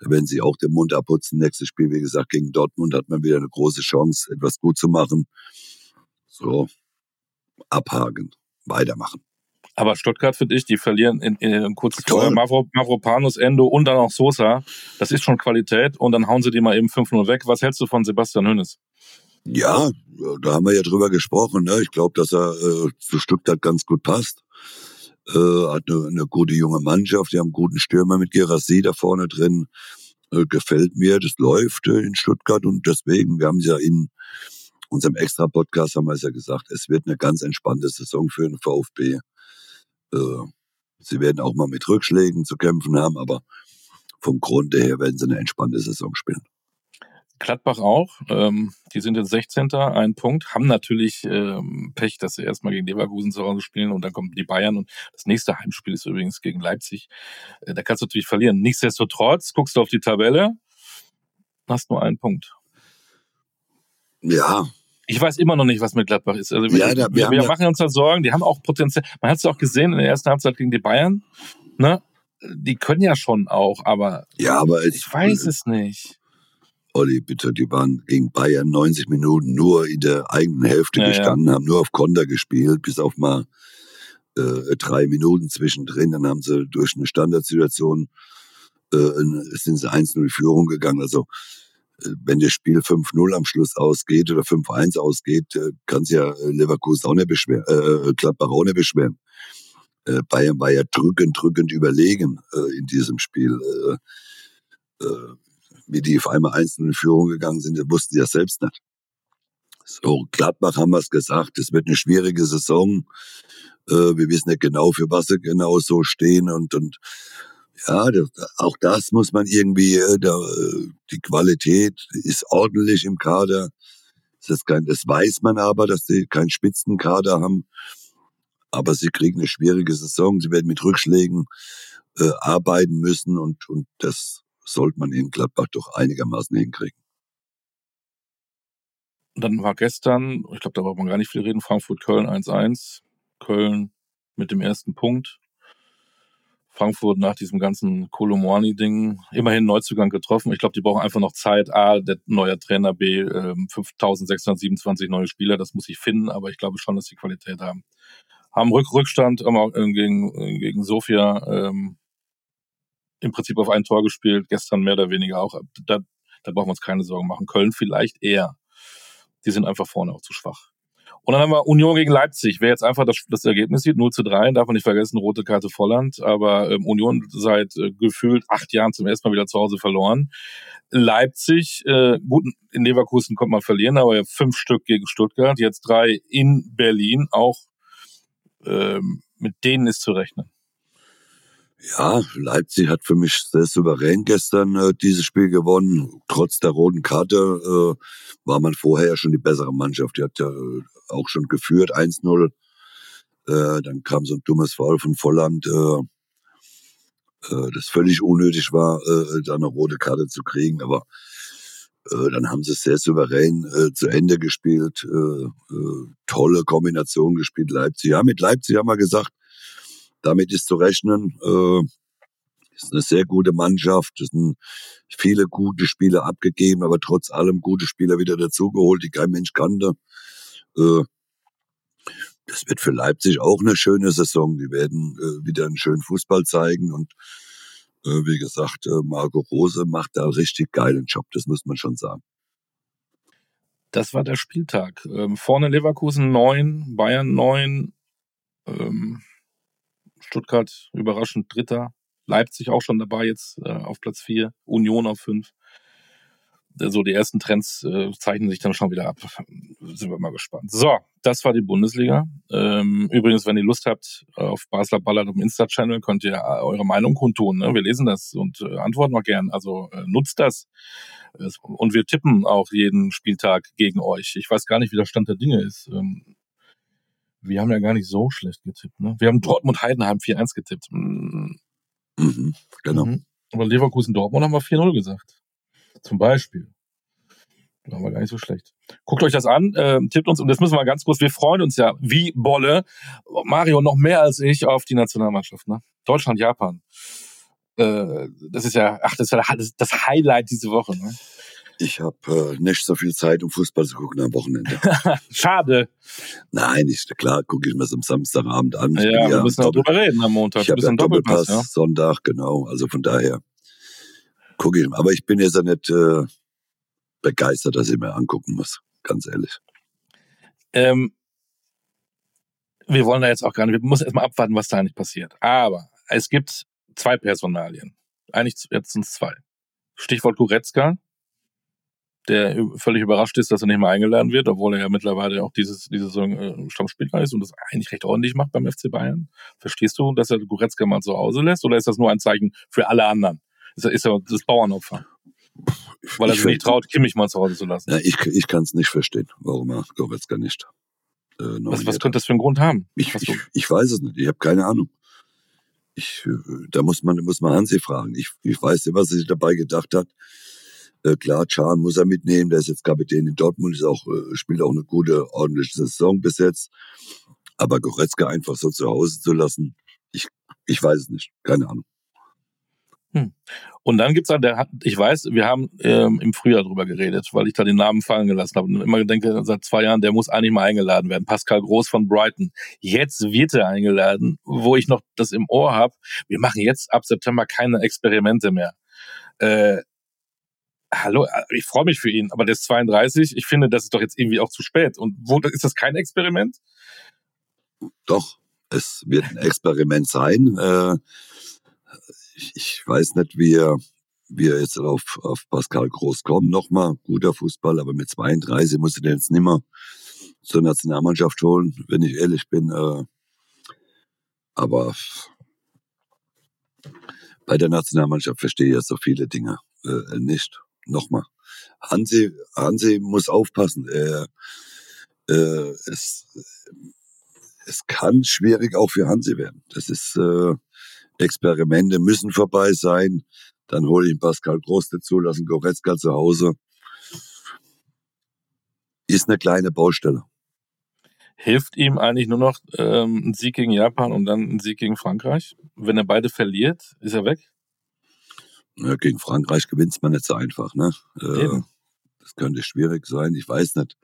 Da werden sie auch den Mund abputzen. Nächstes Spiel, wie gesagt, gegen Dortmund hat man wieder eine große Chance, etwas gut zu machen. So, abhaken, weitermachen. Aber Stuttgart, finde ich, die verlieren in, in kurz vorher Mavro, Mavropanos, Endo und dann auch Sosa. Das ist schon Qualität und dann hauen sie die mal eben 5-0 weg. Was hältst du von Sebastian Hönes? Ja, da haben wir ja drüber gesprochen. Ne? Ich glaube, dass er äh, zu Stuttgart ganz gut passt. Äh, hat eine, eine gute junge Mannschaft, die haben einen guten Stürmer mit Gerassi da vorne drin. Äh, gefällt mir, das läuft äh, in Stuttgart und deswegen, wir haben ja in unserem Extra-Podcast haben wir es ja gesagt, es wird eine ganz entspannte Saison für den VfB. Äh, sie werden auch mal mit Rückschlägen zu kämpfen haben, aber vom Grunde her werden sie eine entspannte Saison spielen. Gladbach auch. Ähm, die sind jetzt 16. ein Punkt, haben natürlich ähm, Pech, dass sie erstmal gegen Leverkusen zu Hause spielen und dann kommen die Bayern und das nächste Heimspiel ist übrigens gegen Leipzig. Äh, da kannst du natürlich verlieren. Nichtsdestotrotz guckst du auf die Tabelle, hast nur einen Punkt. Ja, ich weiß immer noch nicht, was mit Gladbach ist. Also wir, ja, da, wir, wir machen uns da Sorgen. Die haben auch Potenzial. Man hat es auch gesehen in der ersten Halbzeit gegen die Bayern. Ne? Die können ja schon auch, aber, ja, aber ich weiß es nicht. Olli, bitte, die waren gegen Bayern 90 Minuten nur in der eigenen Hälfte ja, gestanden, ja. haben nur auf Konter gespielt, bis auf mal äh, drei Minuten zwischendrin. Dann haben sie durch eine Standardsituation äh, sind sie 1-0 Führung gegangen. Also wenn das Spiel 5-0 am Schluss ausgeht oder 5-1 ausgeht, äh, kann sich ja äh, Leverkusen auch nicht beschweren, äh, Gladbach auch nicht beschweren. Äh, Bayern war ja drückend, drückend überlegen äh, in diesem Spiel. Äh, äh, wie die auf einmal einzeln in Führung gegangen sind, wussten sie ja selbst nicht. So, Gladbach haben wir es gesagt, es wird eine schwierige Saison. Äh, wir wissen nicht genau, für was sie genau so stehen und, und ja, auch das muss man irgendwie, äh, da, äh, die Qualität ist ordentlich im Kader. Das, kein, das weiß man aber, dass sie keinen Spitzenkader haben. Aber sie kriegen eine schwierige Saison. Sie werden mit Rückschlägen äh, arbeiten müssen und, und das sollte man in Gladbach doch einigermaßen hinkriegen. Dann war gestern, ich glaube, da braucht man gar nicht viel reden, Frankfurt-Köln 1-1. Köln mit dem ersten Punkt. Frankfurt nach diesem ganzen Kolomwani-Ding immerhin Neuzugang getroffen. Ich glaube, die brauchen einfach noch Zeit. A, der neue Trainer, B, äh, 5627 neue Spieler, das muss ich finden, aber ich glaube schon, dass die Qualität haben. Haben Rück Rückstand ähm, gegen, gegen Sofia ähm, im Prinzip auf ein Tor gespielt, gestern mehr oder weniger auch. Da, da brauchen wir uns keine Sorgen machen. Köln vielleicht eher. Die sind einfach vorne auch zu schwach. Und dann haben wir Union gegen Leipzig. Wer jetzt einfach das, das Ergebnis sieht, 0 zu 3, darf man nicht vergessen, rote Karte Volland. Aber ähm, Union seit äh, gefühlt acht Jahren zum ersten Mal wieder zu Hause verloren. Leipzig, äh, gut, in Leverkusen konnte man verlieren, aber ja fünf Stück gegen Stuttgart, jetzt drei in Berlin. Auch ähm, mit denen ist zu rechnen. Ja, Leipzig hat für mich sehr souverän gestern äh, dieses Spiel gewonnen. Trotz der roten Karte äh, war man vorher schon die bessere Mannschaft. Die hat ja äh, auch schon geführt, 1-0. Äh, dann kam so ein dummes Foul von Volland, äh, äh, das völlig unnötig war, äh, da eine rote Karte zu kriegen. Aber äh, dann haben sie es sehr souverän äh, zu Ende gespielt. Äh, tolle Kombination gespielt, Leipzig. Ja, mit Leipzig haben wir gesagt, damit ist zu rechnen. Äh, ist eine sehr gute Mannschaft. Es sind viele gute Spieler abgegeben, aber trotz allem gute Spieler wieder dazugeholt, die kein Mensch kannte. Äh, das wird für Leipzig auch eine schöne Saison. Die werden äh, wieder einen schönen Fußball zeigen und Äh, wie gesagt, äh, Marco Rose macht da richtig geilen Job, das muss man schon sagen. Das war der Spieltag. Ähm, vorne Leverkusen 9, Bayern 9, ähm, Stuttgart überraschend Dritter, Leipzig auch schon dabei jetzt äh, auf Platz 4, Union auf 5 so die ersten Trends äh, zeichnen sich dann schon wieder ab. Sind wir mal gespannt. So, das war die Bundesliga. Ähm, übrigens, wenn ihr Lust habt, auf Basler Ballard im Insta-Channel könnt ihr äh, eure Meinung kundtun. Ne? Wir lesen das und äh, antworten auch gern. Also äh, nutzt das. Und wir tippen auch jeden Spieltag gegen euch. Ich weiß gar nicht, wie der Stand der Dinge ist. Ähm, wir haben ja gar nicht so schlecht getippt. Ne? Wir haben Dortmund-Heidenheim 4-1 getippt. Mhm, genau. Mhm. Aber Leverkusen-Dortmund haben wir 4-0 gesagt. Zum Beispiel. War wir gar nicht so schlecht. Guckt euch das an, äh, tippt uns, und das müssen wir ganz kurz, wir freuen uns ja wie Bolle, Mario noch mehr als ich auf die Nationalmannschaft, ne? Deutschland, Japan. Äh, das ist ja, ach, das ist ja das Highlight diese Woche, ne? Ich habe äh, nicht so viel Zeit, um Fußball zu gucken am Wochenende. Schade. Nein, ist klar, gucke ich mir es am Samstagabend an. Ich ja, wir müssen auch drüber reden am Montag. Ich habe ja Doppelpass, Doppelpass ja? Sonntag, genau. Also von daher gucke ich. Aber ich bin jetzt ja nicht äh, begeistert, dass ich mir angucken muss, ganz ehrlich. Ähm, wir wollen da jetzt auch gar nicht, wir müssen erstmal abwarten, was da eigentlich passiert. Aber es gibt zwei Personalien. Eigentlich jetzt sind es zwei. Stichwort Goretzka, der völlig überrascht ist, dass er nicht mehr eingeladen wird, obwohl er ja mittlerweile auch dieses, diese Saison äh, Stammspieler ist und das eigentlich recht ordentlich macht beim FC Bayern. Verstehst du, dass er Goretzka mal zu Hause lässt oder ist das nur ein Zeichen für alle anderen? Ist er, ist er das Bauernopfer? Weil er sich nicht traut, Kimmich mal zu Hause zu lassen. Ja, ich ich kann es nicht verstehen, warum er Goretzka nicht. Äh, was, was könnte das für einen Grund haben? Ich, ich, ich weiß es nicht, ich habe keine Ahnung. Ich, äh, da muss man, muss man Hansi fragen. Ich, ich weiß nicht, was er sich dabei gedacht hat. Äh, klar, Chan muss er mitnehmen, der ist jetzt Kapitän in Dortmund, ist auch, äh, spielt auch eine gute, ordentliche Saison bis jetzt. Aber Goretzka einfach so zu Hause zu lassen, ich, ich weiß es nicht, keine Ahnung. Hm. Und dann gibt's da, der hat, ich weiß, wir haben ähm, im Frühjahr drüber geredet, weil ich da den Namen fallen gelassen habe und immer denke, seit zwei Jahren, der muss eigentlich mal eingeladen werden. Pascal Groß von Brighton. Jetzt wird er eingeladen, wo ich noch das im Ohr habe. Wir machen jetzt ab September keine Experimente mehr. Äh, hallo, ich freue mich für ihn, aber der ist 32. Ich finde, das ist doch jetzt irgendwie auch zu spät. Und wo ist das kein Experiment? Doch, es wird ein Experiment sein. Äh, ich, weiß nicht, wie er, wie er jetzt auf, auf Pascal Groß kommt. Nochmal, guter Fußball, aber mit 32 muss er den jetzt nimmer zur Nationalmannschaft holen, wenn ich ehrlich bin. Äh, aber bei der Nationalmannschaft verstehe ich ja so viele Dinge äh, nicht. Nochmal. Hansi, Hansi muss aufpassen. Er, äh, es, es kann schwierig auch für Hansi werden. Das ist, äh, Experimente müssen vorbei sein. Dann hole ich Pascal Groß dazu, lassen Goretzka zu Hause. Ist eine kleine Baustelle. Hilft ihm eigentlich nur noch ähm, ein Sieg gegen Japan und dann ein Sieg gegen Frankreich? Wenn er beide verliert, ist er weg? Ja, gegen Frankreich gewinnt man nicht so einfach. Ne? Äh, das könnte schwierig sein. Ich weiß nicht.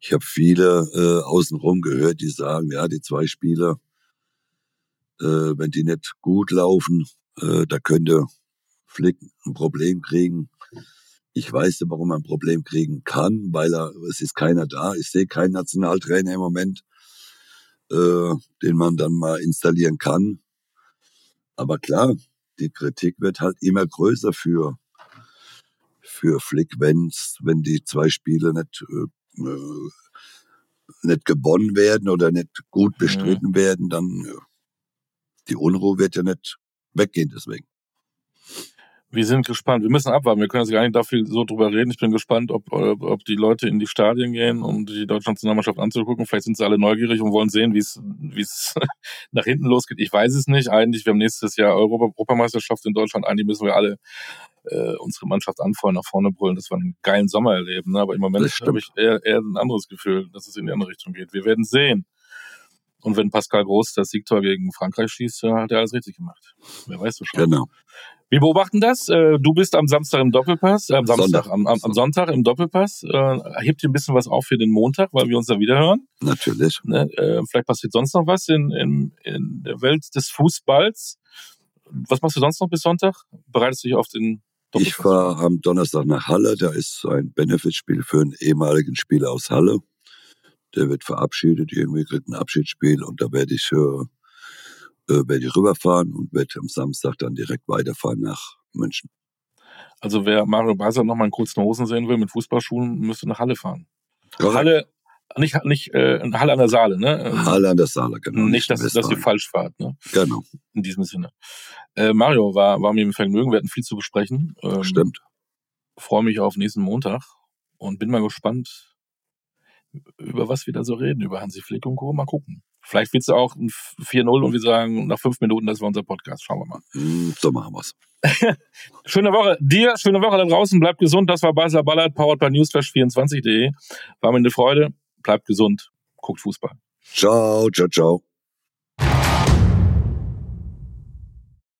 Ich habe viele äh, außenrum gehört, die sagen, ja, die zwei Spiele äh, wenn die nicht gut laufen, äh, da könnte Flick ein Problem kriegen. Ich weiß nicht, warum er ein Problem kriegen kann, weil er, es ist keiner da. Ich sehe keinen Nationaltrainer im Moment, äh, den man dann mal installieren kann. Aber klar, die Kritik wird halt immer größer für, für Flick, wenn's, wenn die zwei Spiele nicht, äh, äh nicht gewonnen werden oder nicht gut bestritten mhm. werden, dann die Unruhe wird ja nicht weggehen deswegen. Wir sind gespannt. Wir müssen abwarten. Wir können jetzt gar nicht dafür so drüber reden. Ich bin gespannt, ob, ob die Leute in die Stadien gehen, um die deutsche Nationalmannschaft anzugucken. Vielleicht sind sie alle neugierig und wollen sehen, wie es, wie es nach hinten losgeht. Ich weiß es nicht. Eigentlich, wir haben nächstes Jahr Europameisterschaft in Deutschland. Eigentlich müssen wir alle äh, unsere Mannschaft anfeuern, nach vorne brüllen, dass wir einen geilen Sommer erleben. Ne? Aber im Moment habe ich eher, eher ein anderes Gefühl, dass es in die andere Richtung geht. Wir werden sehen. Und wenn Pascal Groß das Siegtor gegen Frankreich schießt, hat er alles richtig gemacht. Wer weiß das schon. Genau. Wir beobachten das. Äh, du bist am Samstag im Doppelpass, äh, am Samstag, Sonntag. Am, am, am, Sonntag im Doppelpass. Äh, hebt dir ein bisschen was auf für den Montag, weil wir uns da wieder hören. Natürlich. Ne? Vielleicht passiert sonst noch was in, in, in der Welt des Fußballs. was machst du sonst noch bis Sonntag? Bereitest du dich auf den Ich fahre am Donnerstag nach Halle. Da ist ein Benefitspiel für einen ehemaligen Spieler aus Halle. Der wird verabschiedet, irgendwie kriegt ein Abschiedsspiel und da werde ich, äh, äh, werde ich rüberfahren und werde am Samstag dann direkt weiterfahren nach München. Also wer Mario Basler noch mal in kurzen Hosen sehen will mit Fußballschuhen, müsste nach Halle fahren. Correct. Halle, nicht, nicht äh, Halle an der Saale, ne? Halle an der Saale, genau. Nicht, dass, dass ihr falsch fahrt, ne? Genau. In diesem Sinne. Äh, Mario war, war mir im Vergnügen, wir hatten viel zu besprechen. Ähm, Stimmt. Freue mich auf nächsten Montag und bin mal gespannt, über was wir da so reden, über Hansi Flick und Co. Mal gucken. Vielleicht wird es auch ein 4-0 und wir sagen nach fünf Minuten, das war unser Podcast. Schauen wir mal. Hm, so machen wir's. schöne Woche dir, schöne Woche da draußen. Bleibt gesund. Das war Basler Ballard, powered by newsflash24.de. War mir eine Freude. Bleibt gesund. Guckt Fußball. Ciao, ciao, ciao.